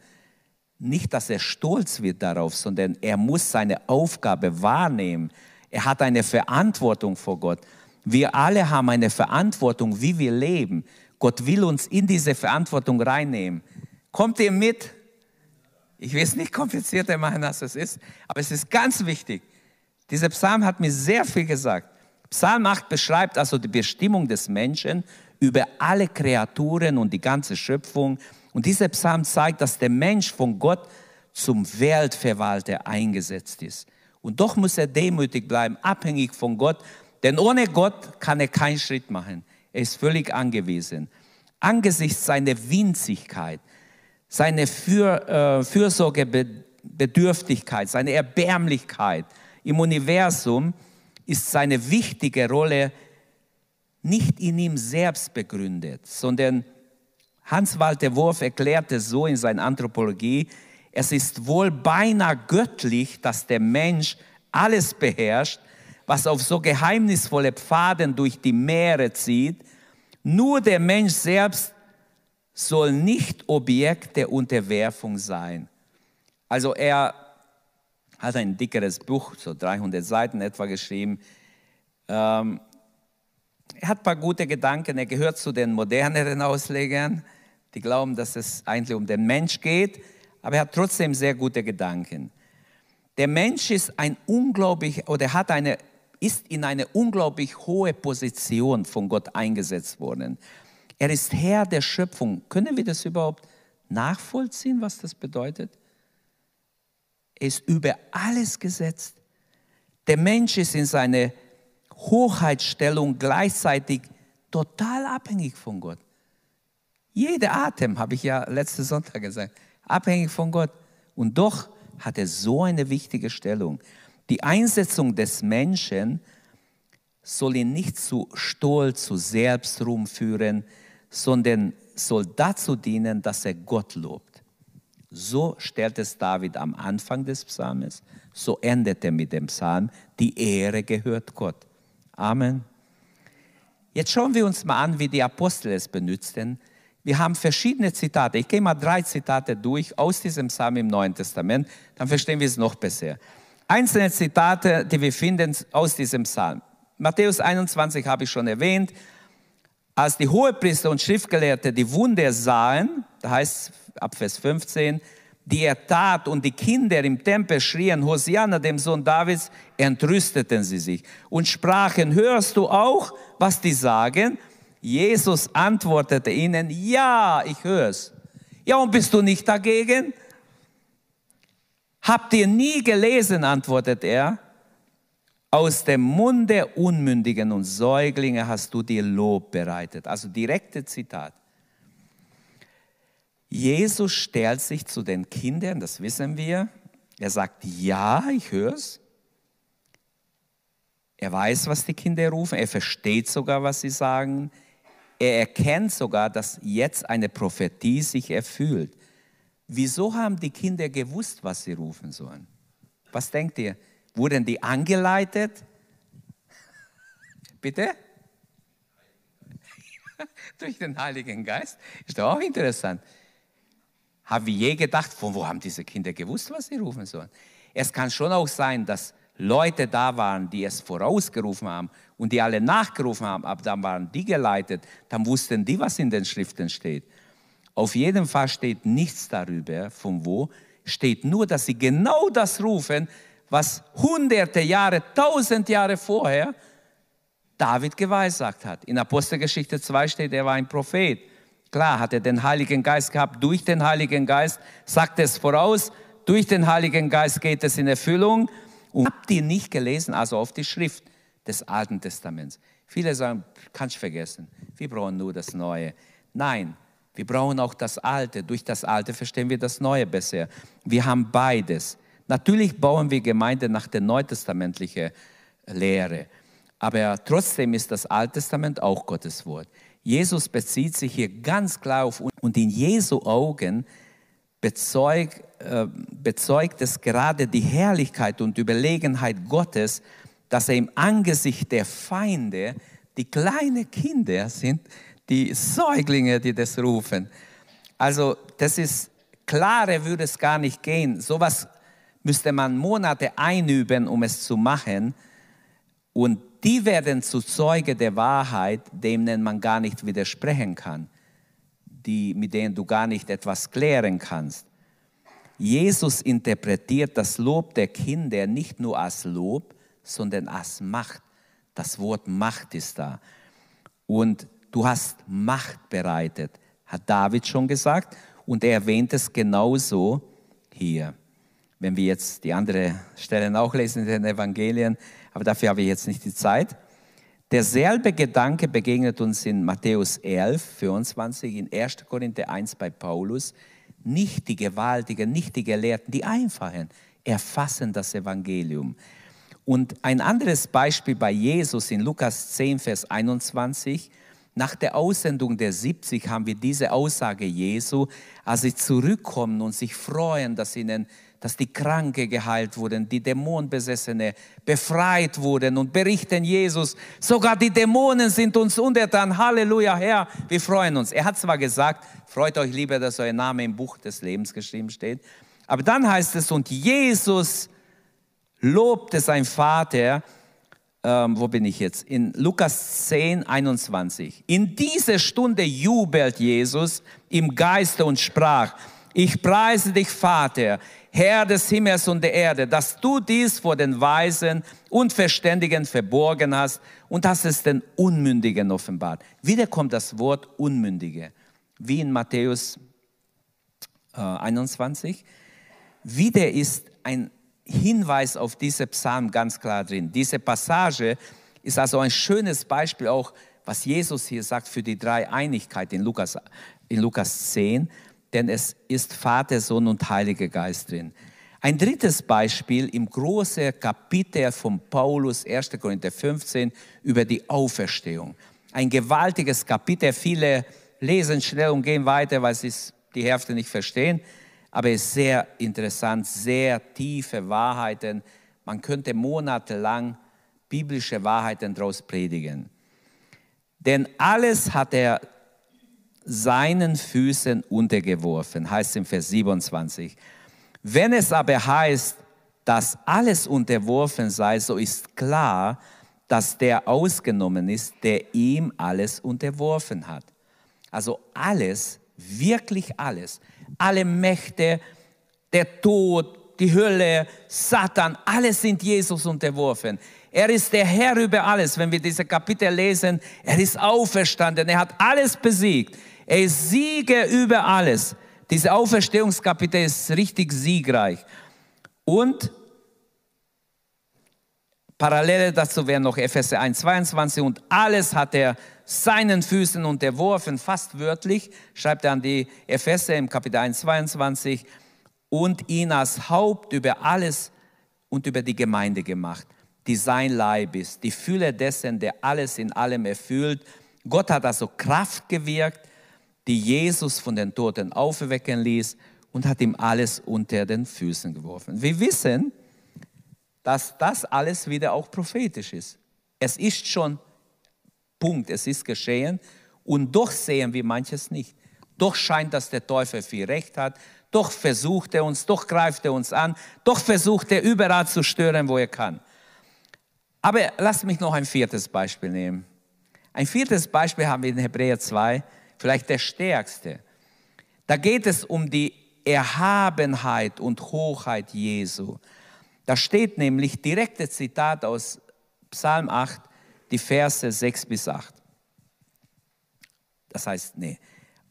Nicht, dass er stolz wird darauf, sondern er muss seine Aufgabe wahrnehmen. Er hat eine Verantwortung vor Gott. Wir alle haben eine Verantwortung, wie wir leben. Gott will uns in diese Verantwortung reinnehmen. Kommt ihr mit? Ich will es nicht komplizierter machen, als es ist, aber es ist ganz wichtig. Dieser Psalm hat mir sehr viel gesagt. Psalm 8 beschreibt also die Bestimmung des Menschen über alle Kreaturen und die ganze Schöpfung. Und dieser Psalm zeigt, dass der Mensch von Gott zum Weltverwalter eingesetzt ist. Und doch muss er demütig bleiben, abhängig von Gott, denn ohne Gott kann er keinen Schritt machen. Er ist völlig angewiesen. Angesichts seiner Winzigkeit, seiner Für, äh, Fürsorgebedürftigkeit, seiner Erbärmlichkeit im Universum ist seine wichtige Rolle nicht in ihm selbst begründet, sondern Hans-Walter Wurf erklärte so in seiner Anthropologie, es ist wohl beinahe göttlich, dass der Mensch alles beherrscht, was auf so geheimnisvolle Pfaden durch die Meere zieht. Nur der Mensch selbst soll nicht Objekt der Unterwerfung sein. Also er hat ein dickeres Buch, so 300 Seiten etwa geschrieben. Ähm, er hat ein paar gute Gedanken, er gehört zu den moderneren Auslegern, die glauben, dass es eigentlich um den Mensch geht, aber er hat trotzdem sehr gute Gedanken. Der Mensch ist ein unglaublich oder hat eine ist in eine unglaublich hohe Position von Gott eingesetzt worden. Er ist Herr der Schöpfung. Können wir das überhaupt nachvollziehen, was das bedeutet? Er ist über alles gesetzt. Der Mensch ist in seiner Hochheitsstellung gleichzeitig total abhängig von Gott. Jeder Atem, habe ich ja letzte Sonntag gesagt, abhängig von Gott. Und doch hat er so eine wichtige Stellung. Die Einsetzung des Menschen soll ihn nicht zu Stolz, zu Selbstruhm führen, sondern soll dazu dienen, dass er Gott lobt. So stellt es David am Anfang des Psalmes, so endet er mit dem Psalm, die Ehre gehört Gott. Amen. Jetzt schauen wir uns mal an, wie die Apostel es benutzten. Wir haben verschiedene Zitate. Ich gehe mal drei Zitate durch aus diesem Psalm im Neuen Testament, dann verstehen wir es noch besser. Einzelne Zitate, die wir finden aus diesem Psalm. Matthäus 21 habe ich schon erwähnt. Als die Hohepriester und Schriftgelehrte die Wunder sahen, da heißt ab Vers 15, die er tat und die Kinder im Tempel schrien, Hosianna, dem Sohn Davids, entrüsteten sie sich und sprachen, hörst du auch, was die sagen? Jesus antwortete ihnen, ja, ich hör's. Ja, und bist du nicht dagegen? Habt ihr nie gelesen, antwortet er, aus dem Munde Unmündigen und Säuglinge hast du dir Lob bereitet. Also direkte Zitat. Jesus stellt sich zu den Kindern, das wissen wir. Er sagt, ja, ich höre es. Er weiß, was die Kinder rufen. Er versteht sogar, was sie sagen. Er erkennt sogar, dass jetzt eine Prophetie sich erfüllt. Wieso haben die Kinder gewusst, was sie rufen sollen? Was denkt ihr? Wurden die angeleitet? [laughs] Bitte? [laughs] Durch den Heiligen Geist? Ist doch auch interessant. Haben wir je gedacht, von wo haben diese Kinder gewusst, was sie rufen sollen? Es kann schon auch sein, dass Leute da waren, die es vorausgerufen haben und die alle nachgerufen haben, aber dann waren die geleitet, dann wussten die, was in den Schriften steht. Auf jeden Fall steht nichts darüber, von wo, steht nur, dass sie genau das rufen, was hunderte Jahre, tausend Jahre vorher David geweissagt hat. In Apostelgeschichte 2 steht, er war ein Prophet. Klar hat er den Heiligen Geist gehabt, durch den Heiligen Geist sagt es voraus, durch den Heiligen Geist geht es in Erfüllung. Und habt ihr nicht gelesen, also auf die Schrift des Alten Testaments? Viele sagen, kannst vergessen, wir brauchen nur das Neue. Nein, wir brauchen auch das Alte. Durch das Alte verstehen wir das Neue besser. Wir haben beides. Natürlich bauen wir Gemeinde nach der neutestamentlichen Lehre. Aber trotzdem ist das Alte Testament auch Gottes Wort. Jesus bezieht sich hier ganz klar auf und in Jesu Augen bezeugt, äh, bezeugt es gerade die Herrlichkeit und Überlegenheit Gottes, dass er im Angesicht der Feinde die kleinen Kinder sind, die Säuglinge, die das rufen. Also das ist klarer würde es gar nicht gehen. Sowas müsste man Monate einüben, um es zu machen. Und die werden zu Zeuge der Wahrheit, denen man gar nicht widersprechen kann, die, mit denen du gar nicht etwas klären kannst. Jesus interpretiert das Lob der Kinder nicht nur als Lob, sondern als Macht. Das Wort Macht ist da. Und du hast Macht bereitet, hat David schon gesagt. Und er erwähnt es genauso hier wenn wir jetzt die andere Stellen auch lesen in den Evangelien, aber dafür habe ich jetzt nicht die Zeit. Derselbe Gedanke begegnet uns in Matthäus 11, 24, in 1. Korinther 1 bei Paulus. Nicht die Gewaltigen, nicht die Gelehrten, die Einfachen erfassen das Evangelium. Und ein anderes Beispiel bei Jesus in Lukas 10, Vers 21. Nach der Aussendung der 70 haben wir diese Aussage Jesu, als sie zurückkommen und sich freuen, dass ihnen dass die Kranke geheilt wurden, die Dämonenbesessene befreit wurden und berichten Jesus, sogar die Dämonen sind uns untertan. Halleluja, Herr, wir freuen uns. Er hat zwar gesagt, freut euch lieber, dass euer Name im Buch des Lebens geschrieben steht, aber dann heißt es, und Jesus lobte sein Vater, ähm, wo bin ich jetzt? In Lukas 10, 21. In dieser Stunde jubelt Jesus im Geiste und sprach, ich preise dich, Vater, Herr des Himmels und der Erde, dass du dies vor den Weisen und Verständigen verborgen hast und hast es den Unmündigen offenbart. Wieder kommt das Wort Unmündige, wie in Matthäus äh, 21. Wieder ist ein Hinweis auf diese Psalm ganz klar drin. Diese Passage ist also ein schönes Beispiel auch, was Jesus hier sagt für die Dreieinigkeit in Lukas, in Lukas 10 denn es ist Vater, Sohn und Heiliger Geist drin. Ein drittes Beispiel im großen Kapitel von Paulus, 1. Korinther 15, über die Auferstehung. Ein gewaltiges Kapitel. Viele lesen schnell und gehen weiter, weil sie die Hälfte nicht verstehen. Aber es ist sehr interessant, sehr tiefe Wahrheiten. Man könnte monatelang biblische Wahrheiten daraus predigen. Denn alles hat er seinen Füßen untergeworfen, heißt im Vers 27. Wenn es aber heißt, dass alles unterworfen sei, so ist klar, dass der ausgenommen ist, der ihm alles unterworfen hat. Also alles, wirklich alles, alle Mächte, der Tod, die Hölle, Satan, alles sind Jesus unterworfen. Er ist der Herr über alles. Wenn wir diese Kapitel lesen, er ist auferstanden, er hat alles besiegt. Er ist Sieger über alles. Diese Auferstehungskapitel ist richtig siegreich. Und Parallele dazu wären noch Epheser 1, 22 und alles hat er seinen Füßen unterworfen, fast wörtlich, schreibt er an die Epheser im Kapitel 1, 22 und ihn als Haupt über alles und über die Gemeinde gemacht, die sein Leib ist, die Fülle dessen, der alles in allem erfüllt. Gott hat also Kraft gewirkt, die Jesus von den Toten auferwecken ließ und hat ihm alles unter den Füßen geworfen. Wir wissen, dass das alles wieder auch prophetisch ist. Es ist schon Punkt, es ist geschehen und doch sehen wir manches nicht. Doch scheint, dass der Teufel viel Recht hat, doch versucht er uns, doch greift er uns an, doch versucht er überall zu stören, wo er kann. Aber lasst mich noch ein viertes Beispiel nehmen. Ein viertes Beispiel haben wir in Hebräer 2, vielleicht der stärkste. Da geht es um die Erhabenheit und Hochheit Jesu. Da steht nämlich direktes Zitat aus Psalm 8, die Verse 6 bis 8. Das heißt, nee,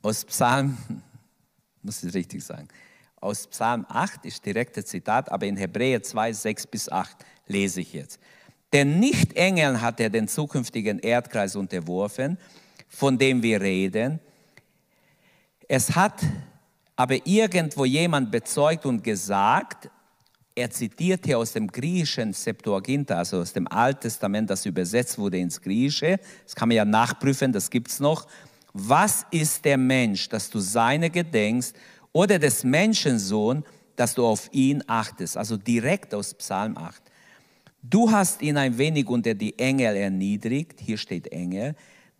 aus Psalm, [laughs] muss ich richtig sagen, aus Psalm 8 ist direktes Zitat, aber in Hebräer 2, 6 bis 8 lese ich jetzt. Denn nicht Engeln hat er den zukünftigen Erdkreis unterworfen, von dem wir reden. Es hat aber irgendwo jemand bezeugt und gesagt, er zitiert hier aus dem griechischen Septuaginta, also aus dem Alten Testament, das übersetzt wurde ins Griechische. Das kann man ja nachprüfen, das gibt es noch. Was ist der Mensch, dass du seine gedenkst, oder des Menschensohn, dass du auf ihn achtest? Also direkt aus Psalm 8. Du hast ihn ein wenig unter die Engel erniedrigt, hier steht Engel,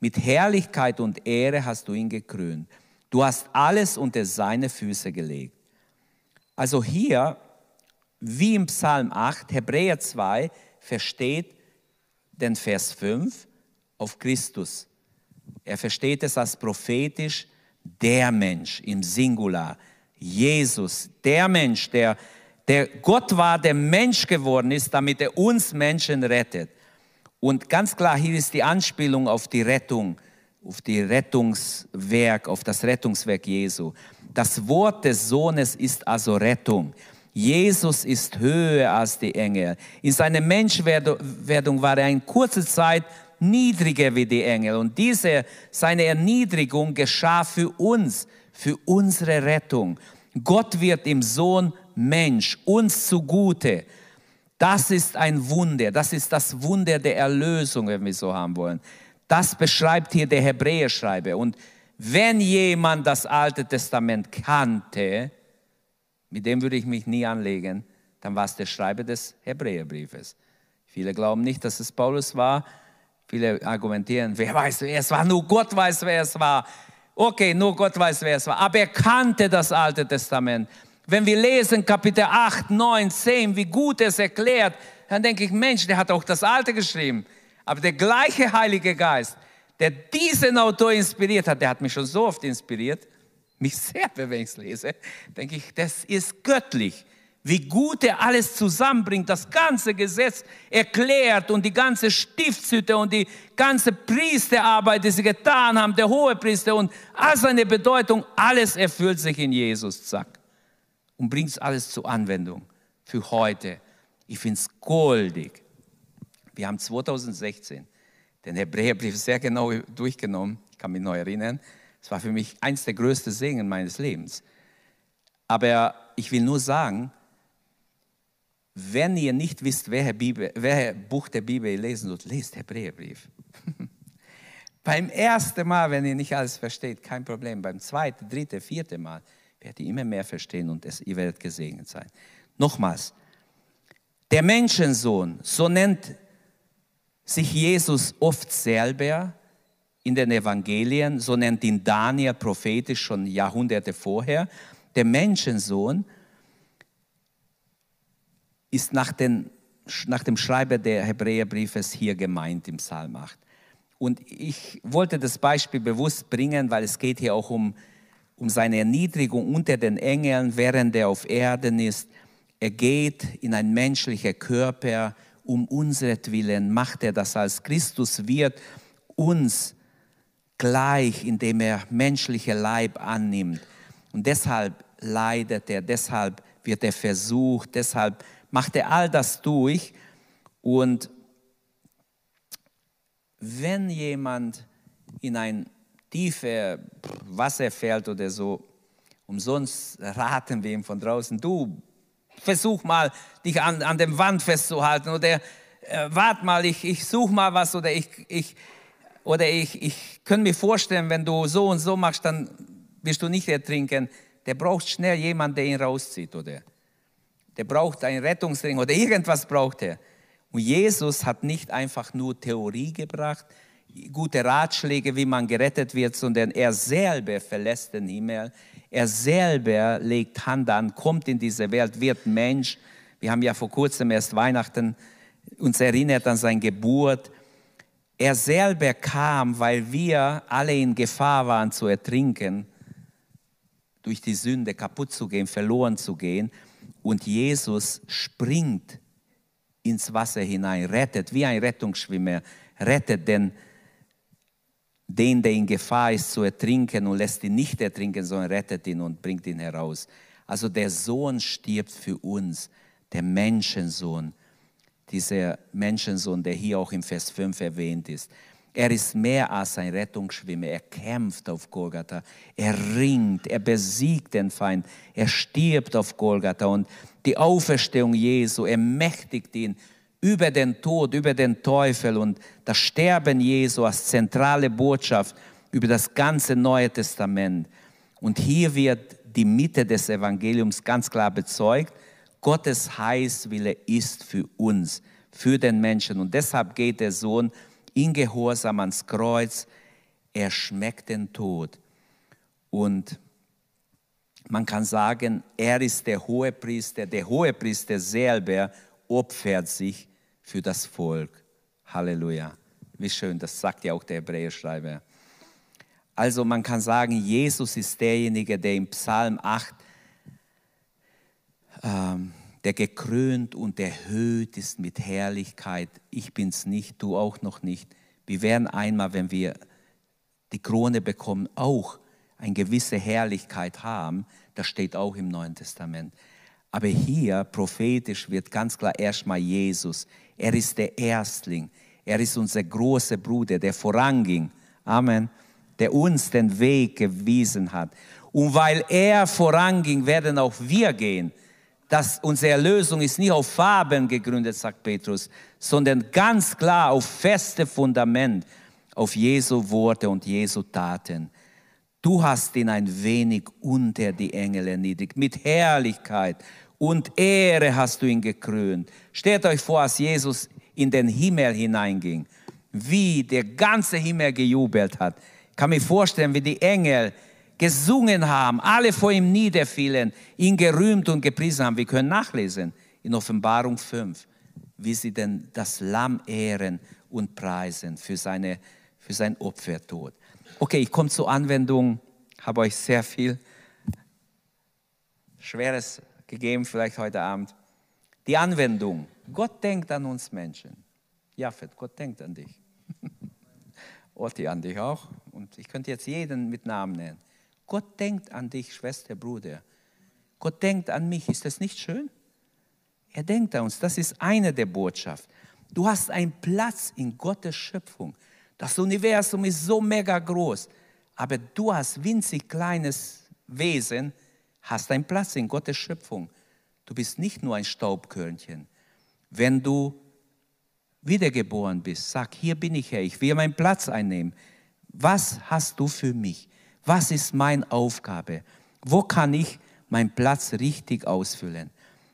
mit Herrlichkeit und Ehre hast du ihn gekrönt. Du hast alles unter seine Füße gelegt. Also hier wie im Psalm 8, Hebräer 2 versteht den Vers 5 auf Christus. Er versteht es als prophetisch, der Mensch im Singular, Jesus, der Mensch, der, der Gott war, der Mensch geworden ist, damit er uns Menschen rettet. Und ganz klar, hier ist die Anspielung auf die Rettung, auf die Rettungswerk, auf das Rettungswerk Jesu. Das Wort des Sohnes ist also Rettung. Jesus ist höher als die Engel. In seiner Menschwerdung war er in kurzer Zeit niedriger wie die Engel. Und diese, seine Erniedrigung geschah für uns, für unsere Rettung. Gott wird im Sohn Mensch, uns zugute. Das ist ein Wunder. Das ist das Wunder der Erlösung, wenn wir so haben wollen. Das beschreibt hier der Hebräerschreiber. Und wenn jemand das Alte Testament kannte, mit dem würde ich mich nie anlegen, dann war es der Schreiber des Hebräerbriefes. Viele glauben nicht, dass es Paulus war. Viele argumentieren, wer weiß, wer es war, nur Gott weiß, wer es war. Okay, nur Gott weiß, wer es war. Aber er kannte das Alte Testament. Wenn wir lesen Kapitel 8, 9, 10, wie gut es erklärt, dann denke ich, Mensch, der hat auch das Alte geschrieben. Aber der gleiche Heilige Geist, der diesen Autor inspiriert hat, der hat mich schon so oft inspiriert, mich sehr, [laughs] wenn ich es lese, denke ich, das ist göttlich. Wie gut er alles zusammenbringt, das ganze Gesetz erklärt und die ganze Stiftshütte und die ganze Priesterarbeit, die sie getan haben, der hohe Priester und all seine Bedeutung, alles erfüllt sich in Jesus, zack. Und bringt es alles zur Anwendung für heute. Ich finde es goldig. Wir haben 2016 den Hebräerbrief sehr genau durchgenommen. Ich kann mich noch erinnern. Es war für mich eins der größten Segen meines Lebens. Aber ich will nur sagen, wenn ihr nicht wisst, welche, Bibel, welche Buch der Bibel ihr lesen sollt, lest Hebräerbrief. [laughs] Beim ersten Mal, wenn ihr nicht alles versteht, kein Problem. Beim zweiten, dritten, vierten Mal werdet ihr immer mehr verstehen und es, ihr werdet gesegnet sein. Nochmals, der Menschensohn, so nennt sich Jesus oft selber, in den Evangelien, so nennt ihn Daniel prophetisch schon Jahrhunderte vorher, der Menschensohn ist nach den nach dem Schreiber der Hebräerbriefes hier gemeint im Psalm 8. Und ich wollte das Beispiel bewusst bringen, weil es geht hier auch um, um seine Erniedrigung unter den Engeln, während er auf Erden ist. Er geht in ein menschlicher Körper, um unseretwillen macht er das, als Christus wird uns gleich, indem er menschliche Leib annimmt. Und deshalb leidet er, deshalb wird er versucht, deshalb macht er all das durch. Und wenn jemand in ein tiefe Wasser fällt oder so, umsonst raten wir ihm von draußen, du versuch mal, dich an, an dem Wand festzuhalten oder äh, wart mal, ich, ich suche mal was oder ich, ich, oder ich, ich könnte mir vorstellen, wenn du so und so machst, dann wirst du nicht ertrinken. Der braucht schnell jemanden, der ihn rauszieht, oder? Der braucht einen Rettungsring oder irgendwas braucht er. Und Jesus hat nicht einfach nur Theorie gebracht, gute Ratschläge, wie man gerettet wird, sondern er selber verlässt den Himmel. Er selber legt Hand an, kommt in diese Welt, wird Mensch. Wir haben ja vor kurzem erst Weihnachten uns erinnert an seine Geburt. Er selber kam, weil wir alle in Gefahr waren zu ertrinken, durch die Sünde kaputt zu gehen, verloren zu gehen. Und Jesus springt ins Wasser hinein, rettet, wie ein Rettungsschwimmer, rettet den, den, der in Gefahr ist zu ertrinken und lässt ihn nicht ertrinken, sondern rettet ihn und bringt ihn heraus. Also der Sohn stirbt für uns, der Menschensohn dieser Menschensohn, der hier auch im Vers 5 erwähnt ist. Er ist mehr als ein Rettungsschwimmer. Er kämpft auf Golgatha. Er ringt. Er besiegt den Feind. Er stirbt auf Golgatha. Und die Auferstehung Jesu ermächtigt ihn über den Tod, über den Teufel und das Sterben Jesu als zentrale Botschaft über das ganze Neue Testament. Und hier wird die Mitte des Evangeliums ganz klar bezeugt. Gottes Heilswille ist für uns, für den Menschen. Und deshalb geht der Sohn in Gehorsam ans Kreuz. Er schmeckt den Tod. Und man kann sagen, er ist der Hohepriester. Der Hohepriester selber opfert sich für das Volk. Halleluja. Wie schön, das sagt ja auch der Hebräerschreiber. Also man kann sagen, Jesus ist derjenige, der im Psalm 8 ähm, der gekrönt und erhöht ist mit Herrlichkeit. Ich bin's nicht, du auch noch nicht. Wir werden einmal, wenn wir die Krone bekommen, auch eine gewisse Herrlichkeit haben. Das steht auch im Neuen Testament. Aber hier prophetisch wird ganz klar erstmal Jesus. Er ist der Erstling. Er ist unser großer Bruder, der voranging. Amen. Der uns den Weg gewiesen hat. Und weil er voranging, werden auch wir gehen dass unsere Erlösung ist nicht auf Farben gegründet, sagt Petrus, sondern ganz klar auf feste Fundament, auf Jesu Worte und Jesu Taten. Du hast ihn ein wenig unter die Engel erniedrigt. Mit Herrlichkeit und Ehre hast du ihn gekrönt. Stellt euch vor, als Jesus in den Himmel hineinging, wie der ganze Himmel gejubelt hat. Ich kann mir vorstellen, wie die Engel gesungen haben, alle vor ihm niederfielen, ihn gerühmt und gepriesen haben. Wir können nachlesen in Offenbarung 5, wie sie denn das Lamm ehren und preisen für, seine, für sein Opfertod. Okay, ich komme zur Anwendung, habe euch sehr viel Schweres gegeben, vielleicht heute Abend. Die Anwendung. Gott denkt an uns Menschen. Jafet, Gott denkt an dich. [laughs] Otti an dich auch. Und ich könnte jetzt jeden mit Namen nennen. Gott denkt an dich, Schwester, Bruder. Gott denkt an mich. Ist das nicht schön? Er denkt an uns. Das ist eine der Botschaften. Du hast einen Platz in Gottes Schöpfung. Das Universum ist so mega groß. Aber du als winzig kleines Wesen hast einen Platz in Gottes Schöpfung. Du bist nicht nur ein Staubkörnchen. Wenn du wiedergeboren bist, sag, hier bin ich Herr, ich will meinen Platz einnehmen. Was hast du für mich? Was ist meine Aufgabe? Wo kann ich meinen Platz richtig ausfüllen?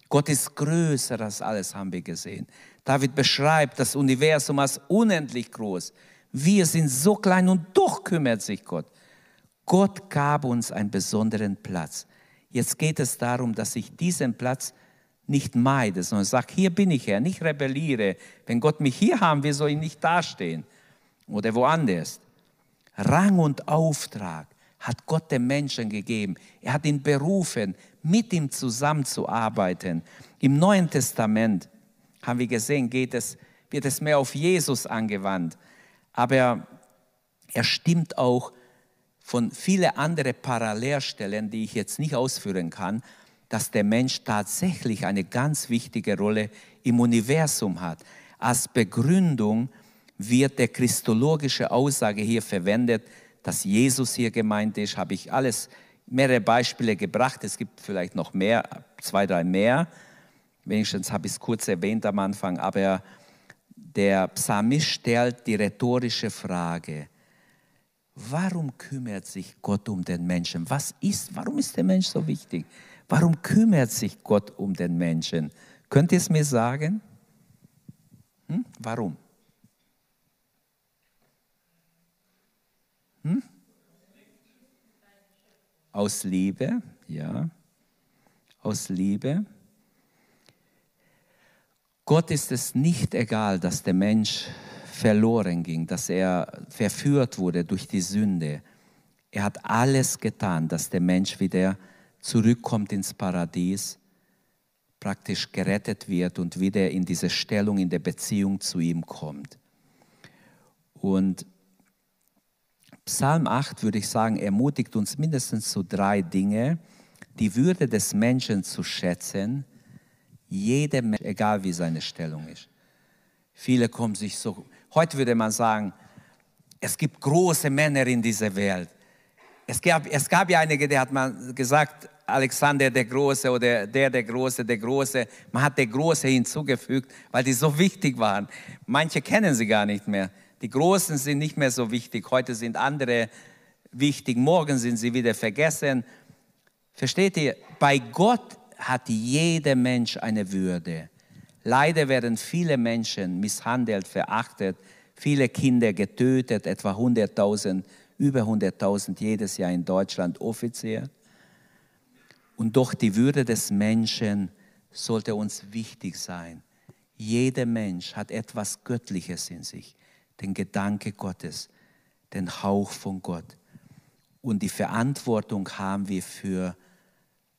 Gott ist größer als alles, haben wir gesehen. David beschreibt das Universum als unendlich groß. Wir sind so klein und doch kümmert sich Gott. Gott gab uns einen besonderen Platz. Jetzt geht es darum, dass ich diesen Platz nicht meide, sondern sag, hier bin ich Herr, nicht rebelliere. Wenn Gott mich hier haben will, soll ich nicht dastehen oder woanders. Rang und Auftrag hat Gott dem Menschen gegeben. Er hat ihn berufen, mit ihm zusammenzuarbeiten. Im Neuen Testament haben wir gesehen, geht es, wird es mehr auf Jesus angewandt. Aber er stimmt auch von vielen anderen Parallelstellen, die ich jetzt nicht ausführen kann, dass der Mensch tatsächlich eine ganz wichtige Rolle im Universum hat. Als Begründung wird der christologische Aussage hier verwendet, dass Jesus hier gemeint ist, habe ich alles, mehrere Beispiele gebracht. Es gibt vielleicht noch mehr, zwei, drei mehr. Wenigstens habe ich es kurz erwähnt am Anfang, aber der Psalmist stellt die rhetorische Frage, warum kümmert sich Gott um den Menschen? Was ist, warum ist der Mensch so wichtig? Warum kümmert sich Gott um den Menschen? Könnt ihr es mir sagen? Hm? Warum? Hm? Aus Liebe, ja. Aus Liebe. Gott ist es nicht egal, dass der Mensch verloren ging, dass er verführt wurde durch die Sünde. Er hat alles getan, dass der Mensch wieder zurückkommt ins Paradies, praktisch gerettet wird und wieder in diese Stellung in der Beziehung zu ihm kommt. Und Psalm 8, würde ich sagen, ermutigt uns mindestens zu drei Dinge. Die Würde des Menschen zu schätzen, jeder Mensch, egal wie seine Stellung ist. Viele kommen sich so, heute würde man sagen, es gibt große Männer in dieser Welt. Es gab, es gab ja einige, der hat man gesagt, Alexander der Große oder der der Große, der Große. Man hat der Große hinzugefügt, weil die so wichtig waren. Manche kennen sie gar nicht mehr. Die Großen sind nicht mehr so wichtig. Heute sind andere wichtig. Morgen sind sie wieder vergessen. Versteht ihr? Bei Gott hat jeder Mensch eine Würde. Leider werden viele Menschen misshandelt, verachtet, viele Kinder getötet, etwa 100.000, über 100.000 jedes Jahr in Deutschland offiziell. Und doch die Würde des Menschen sollte uns wichtig sein. Jeder Mensch hat etwas Göttliches in sich den Gedanke Gottes, den Hauch von Gott. Und die Verantwortung haben wir für,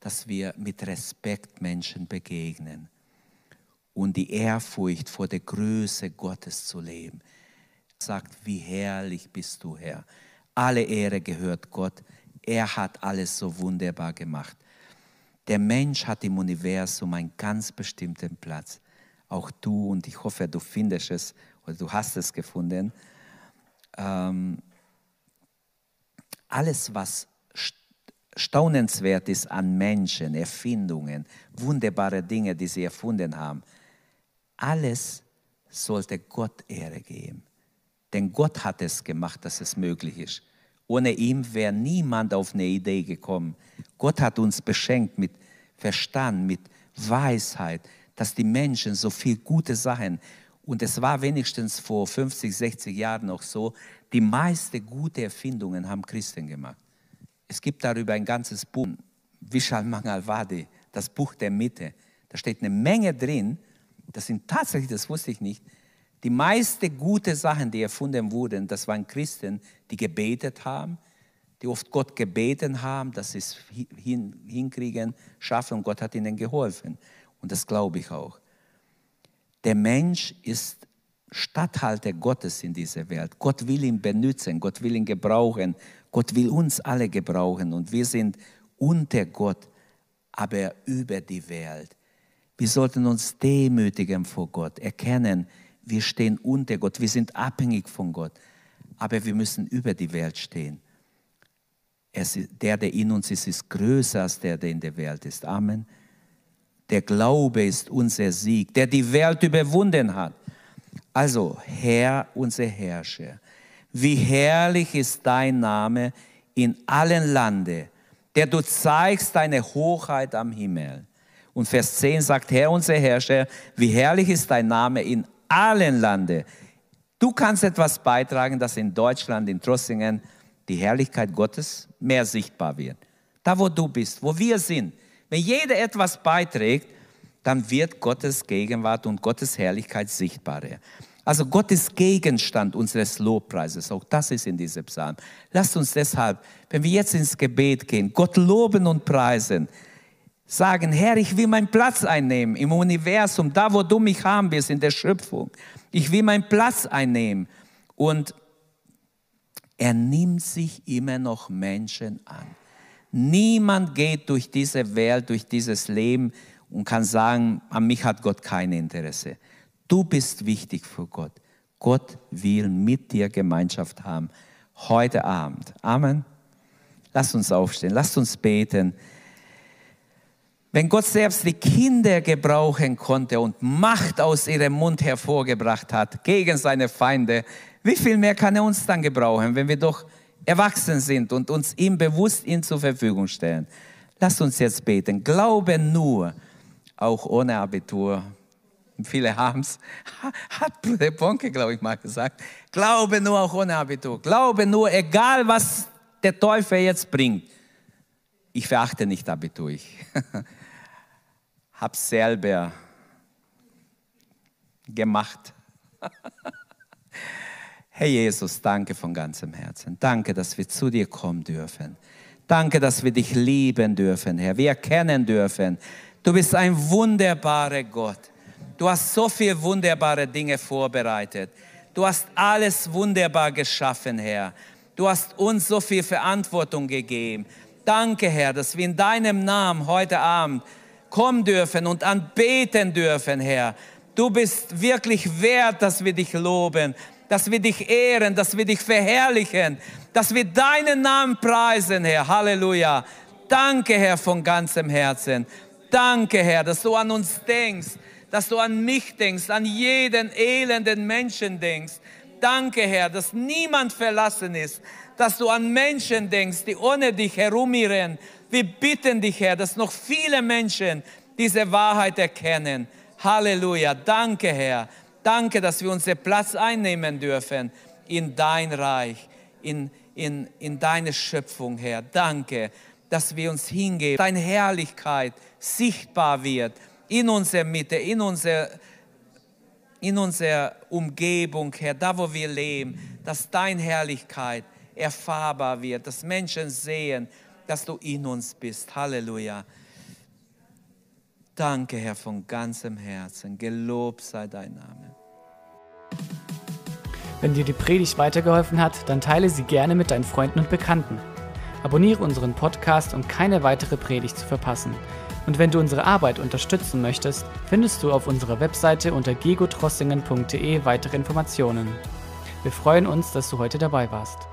dass wir mit Respekt Menschen begegnen und die Ehrfurcht vor der Größe Gottes zu leben. Sagt, wie herrlich bist du, Herr. Alle Ehre gehört Gott. Er hat alles so wunderbar gemacht. Der Mensch hat im Universum einen ganz bestimmten Platz. Auch du und ich hoffe, du findest es oder du hast es gefunden, ähm, alles, was staunenswert ist an Menschen, Erfindungen, wunderbare Dinge, die sie erfunden haben, alles sollte Gott Ehre geben. Denn Gott hat es gemacht, dass es möglich ist. Ohne ihn wäre niemand auf eine Idee gekommen. Gott hat uns beschenkt mit Verstand, mit Weisheit, dass die Menschen so viele gute Sachen und es war wenigstens vor 50, 60 Jahren noch so, die meisten gute Erfindungen haben Christen gemacht. Es gibt darüber ein ganzes Buch, Vishal Mangalwadi, das Buch der Mitte. Da steht eine Menge drin, das sind tatsächlich, das wusste ich nicht, die meisten gute Sachen, die erfunden wurden, das waren Christen, die gebetet haben, die oft Gott gebeten haben, dass sie es hin, hinkriegen, schaffen und Gott hat ihnen geholfen. Und das glaube ich auch. Der Mensch ist Statthalter Gottes in dieser Welt. Gott will ihn benutzen, Gott will ihn gebrauchen, Gott will uns alle gebrauchen und wir sind unter Gott, aber über die Welt. Wir sollten uns demütigen vor Gott, erkennen, wir stehen unter Gott, wir sind abhängig von Gott, aber wir müssen über die Welt stehen. der, der in uns ist, ist größer als der, der in der Welt ist. Amen. Der Glaube ist unser Sieg, der die Welt überwunden hat. Also, Herr, unser Herrscher, wie herrlich ist dein Name in allen Lande, der du zeigst deine Hochheit am Himmel. Und Vers 10 sagt, Herr, unser Herrscher, wie herrlich ist dein Name in allen Lande. Du kannst etwas beitragen, dass in Deutschland, in Trossingen, die Herrlichkeit Gottes mehr sichtbar wird. Da, wo du bist, wo wir sind, wenn jeder etwas beiträgt, dann wird Gottes Gegenwart und Gottes Herrlichkeit sichtbarer. Also Gott ist Gegenstand unseres Lobpreises. Auch das ist in diesem Psalm. Lasst uns deshalb, wenn wir jetzt ins Gebet gehen, Gott loben und preisen. Sagen, Herr, ich will meinen Platz einnehmen im Universum, da wo du mich haben wirst, in der Schöpfung. Ich will meinen Platz einnehmen. Und er nimmt sich immer noch Menschen an. Niemand geht durch diese Welt, durch dieses Leben und kann sagen, an mich hat Gott kein Interesse. Du bist wichtig für Gott. Gott will mit dir Gemeinschaft haben. Heute Abend. Amen. Lass uns aufstehen. Lass uns beten. Wenn Gott selbst die Kinder gebrauchen konnte und Macht aus ihrem Mund hervorgebracht hat gegen seine Feinde, wie viel mehr kann er uns dann gebrauchen, wenn wir doch erwachsen sind und uns ihm bewusst ihn zur Verfügung stellen? Lass uns jetzt beten. Glaube nur, auch ohne Abitur. Viele haben es, [laughs] hat Bruder Bonke, glaube ich, mal gesagt. Glaube nur auch ohne Abitur. Glaube nur, egal was der Teufel jetzt bringt. Ich verachte nicht Abitur. Ich [laughs] habe selber gemacht. [laughs] Herr Jesus, danke von ganzem Herzen. Danke, dass wir zu dir kommen dürfen. Danke, dass wir dich lieben dürfen, Herr. Wir erkennen dürfen, du bist ein wunderbarer Gott. Du hast so viele wunderbare Dinge vorbereitet. Du hast alles wunderbar geschaffen, Herr. Du hast uns so viel Verantwortung gegeben. Danke, Herr, dass wir in deinem Namen heute Abend kommen dürfen und anbeten dürfen, Herr. Du bist wirklich wert, dass wir dich loben, dass wir dich ehren, dass wir dich verherrlichen, dass wir deinen Namen preisen, Herr. Halleluja. Danke, Herr, von ganzem Herzen. Danke, Herr, dass du an uns denkst dass du an mich denkst, an jeden elenden Menschen denkst. Danke, Herr, dass niemand verlassen ist, dass du an Menschen denkst, die ohne dich herumirren. Wir bitten dich, Herr, dass noch viele Menschen diese Wahrheit erkennen. Halleluja. Danke, Herr. Danke, dass wir unseren Platz einnehmen dürfen in dein Reich, in, in, in deine Schöpfung, Herr. Danke, dass wir uns hingeben, deine Herrlichkeit sichtbar wird in unserer Mitte, in unserer, in unserer Umgebung, Herr, da wo wir leben, dass deine Herrlichkeit erfahrbar wird, dass Menschen sehen, dass du in uns bist. Halleluja. Danke, Herr, von ganzem Herzen. Gelobt sei dein Name. Wenn dir die Predigt weitergeholfen hat, dann teile sie gerne mit deinen Freunden und Bekannten. Abonniere unseren Podcast, um keine weitere Predigt zu verpassen. Und wenn du unsere Arbeit unterstützen möchtest, findest du auf unserer Webseite unter gegotrossingen.de weitere Informationen. Wir freuen uns, dass du heute dabei warst.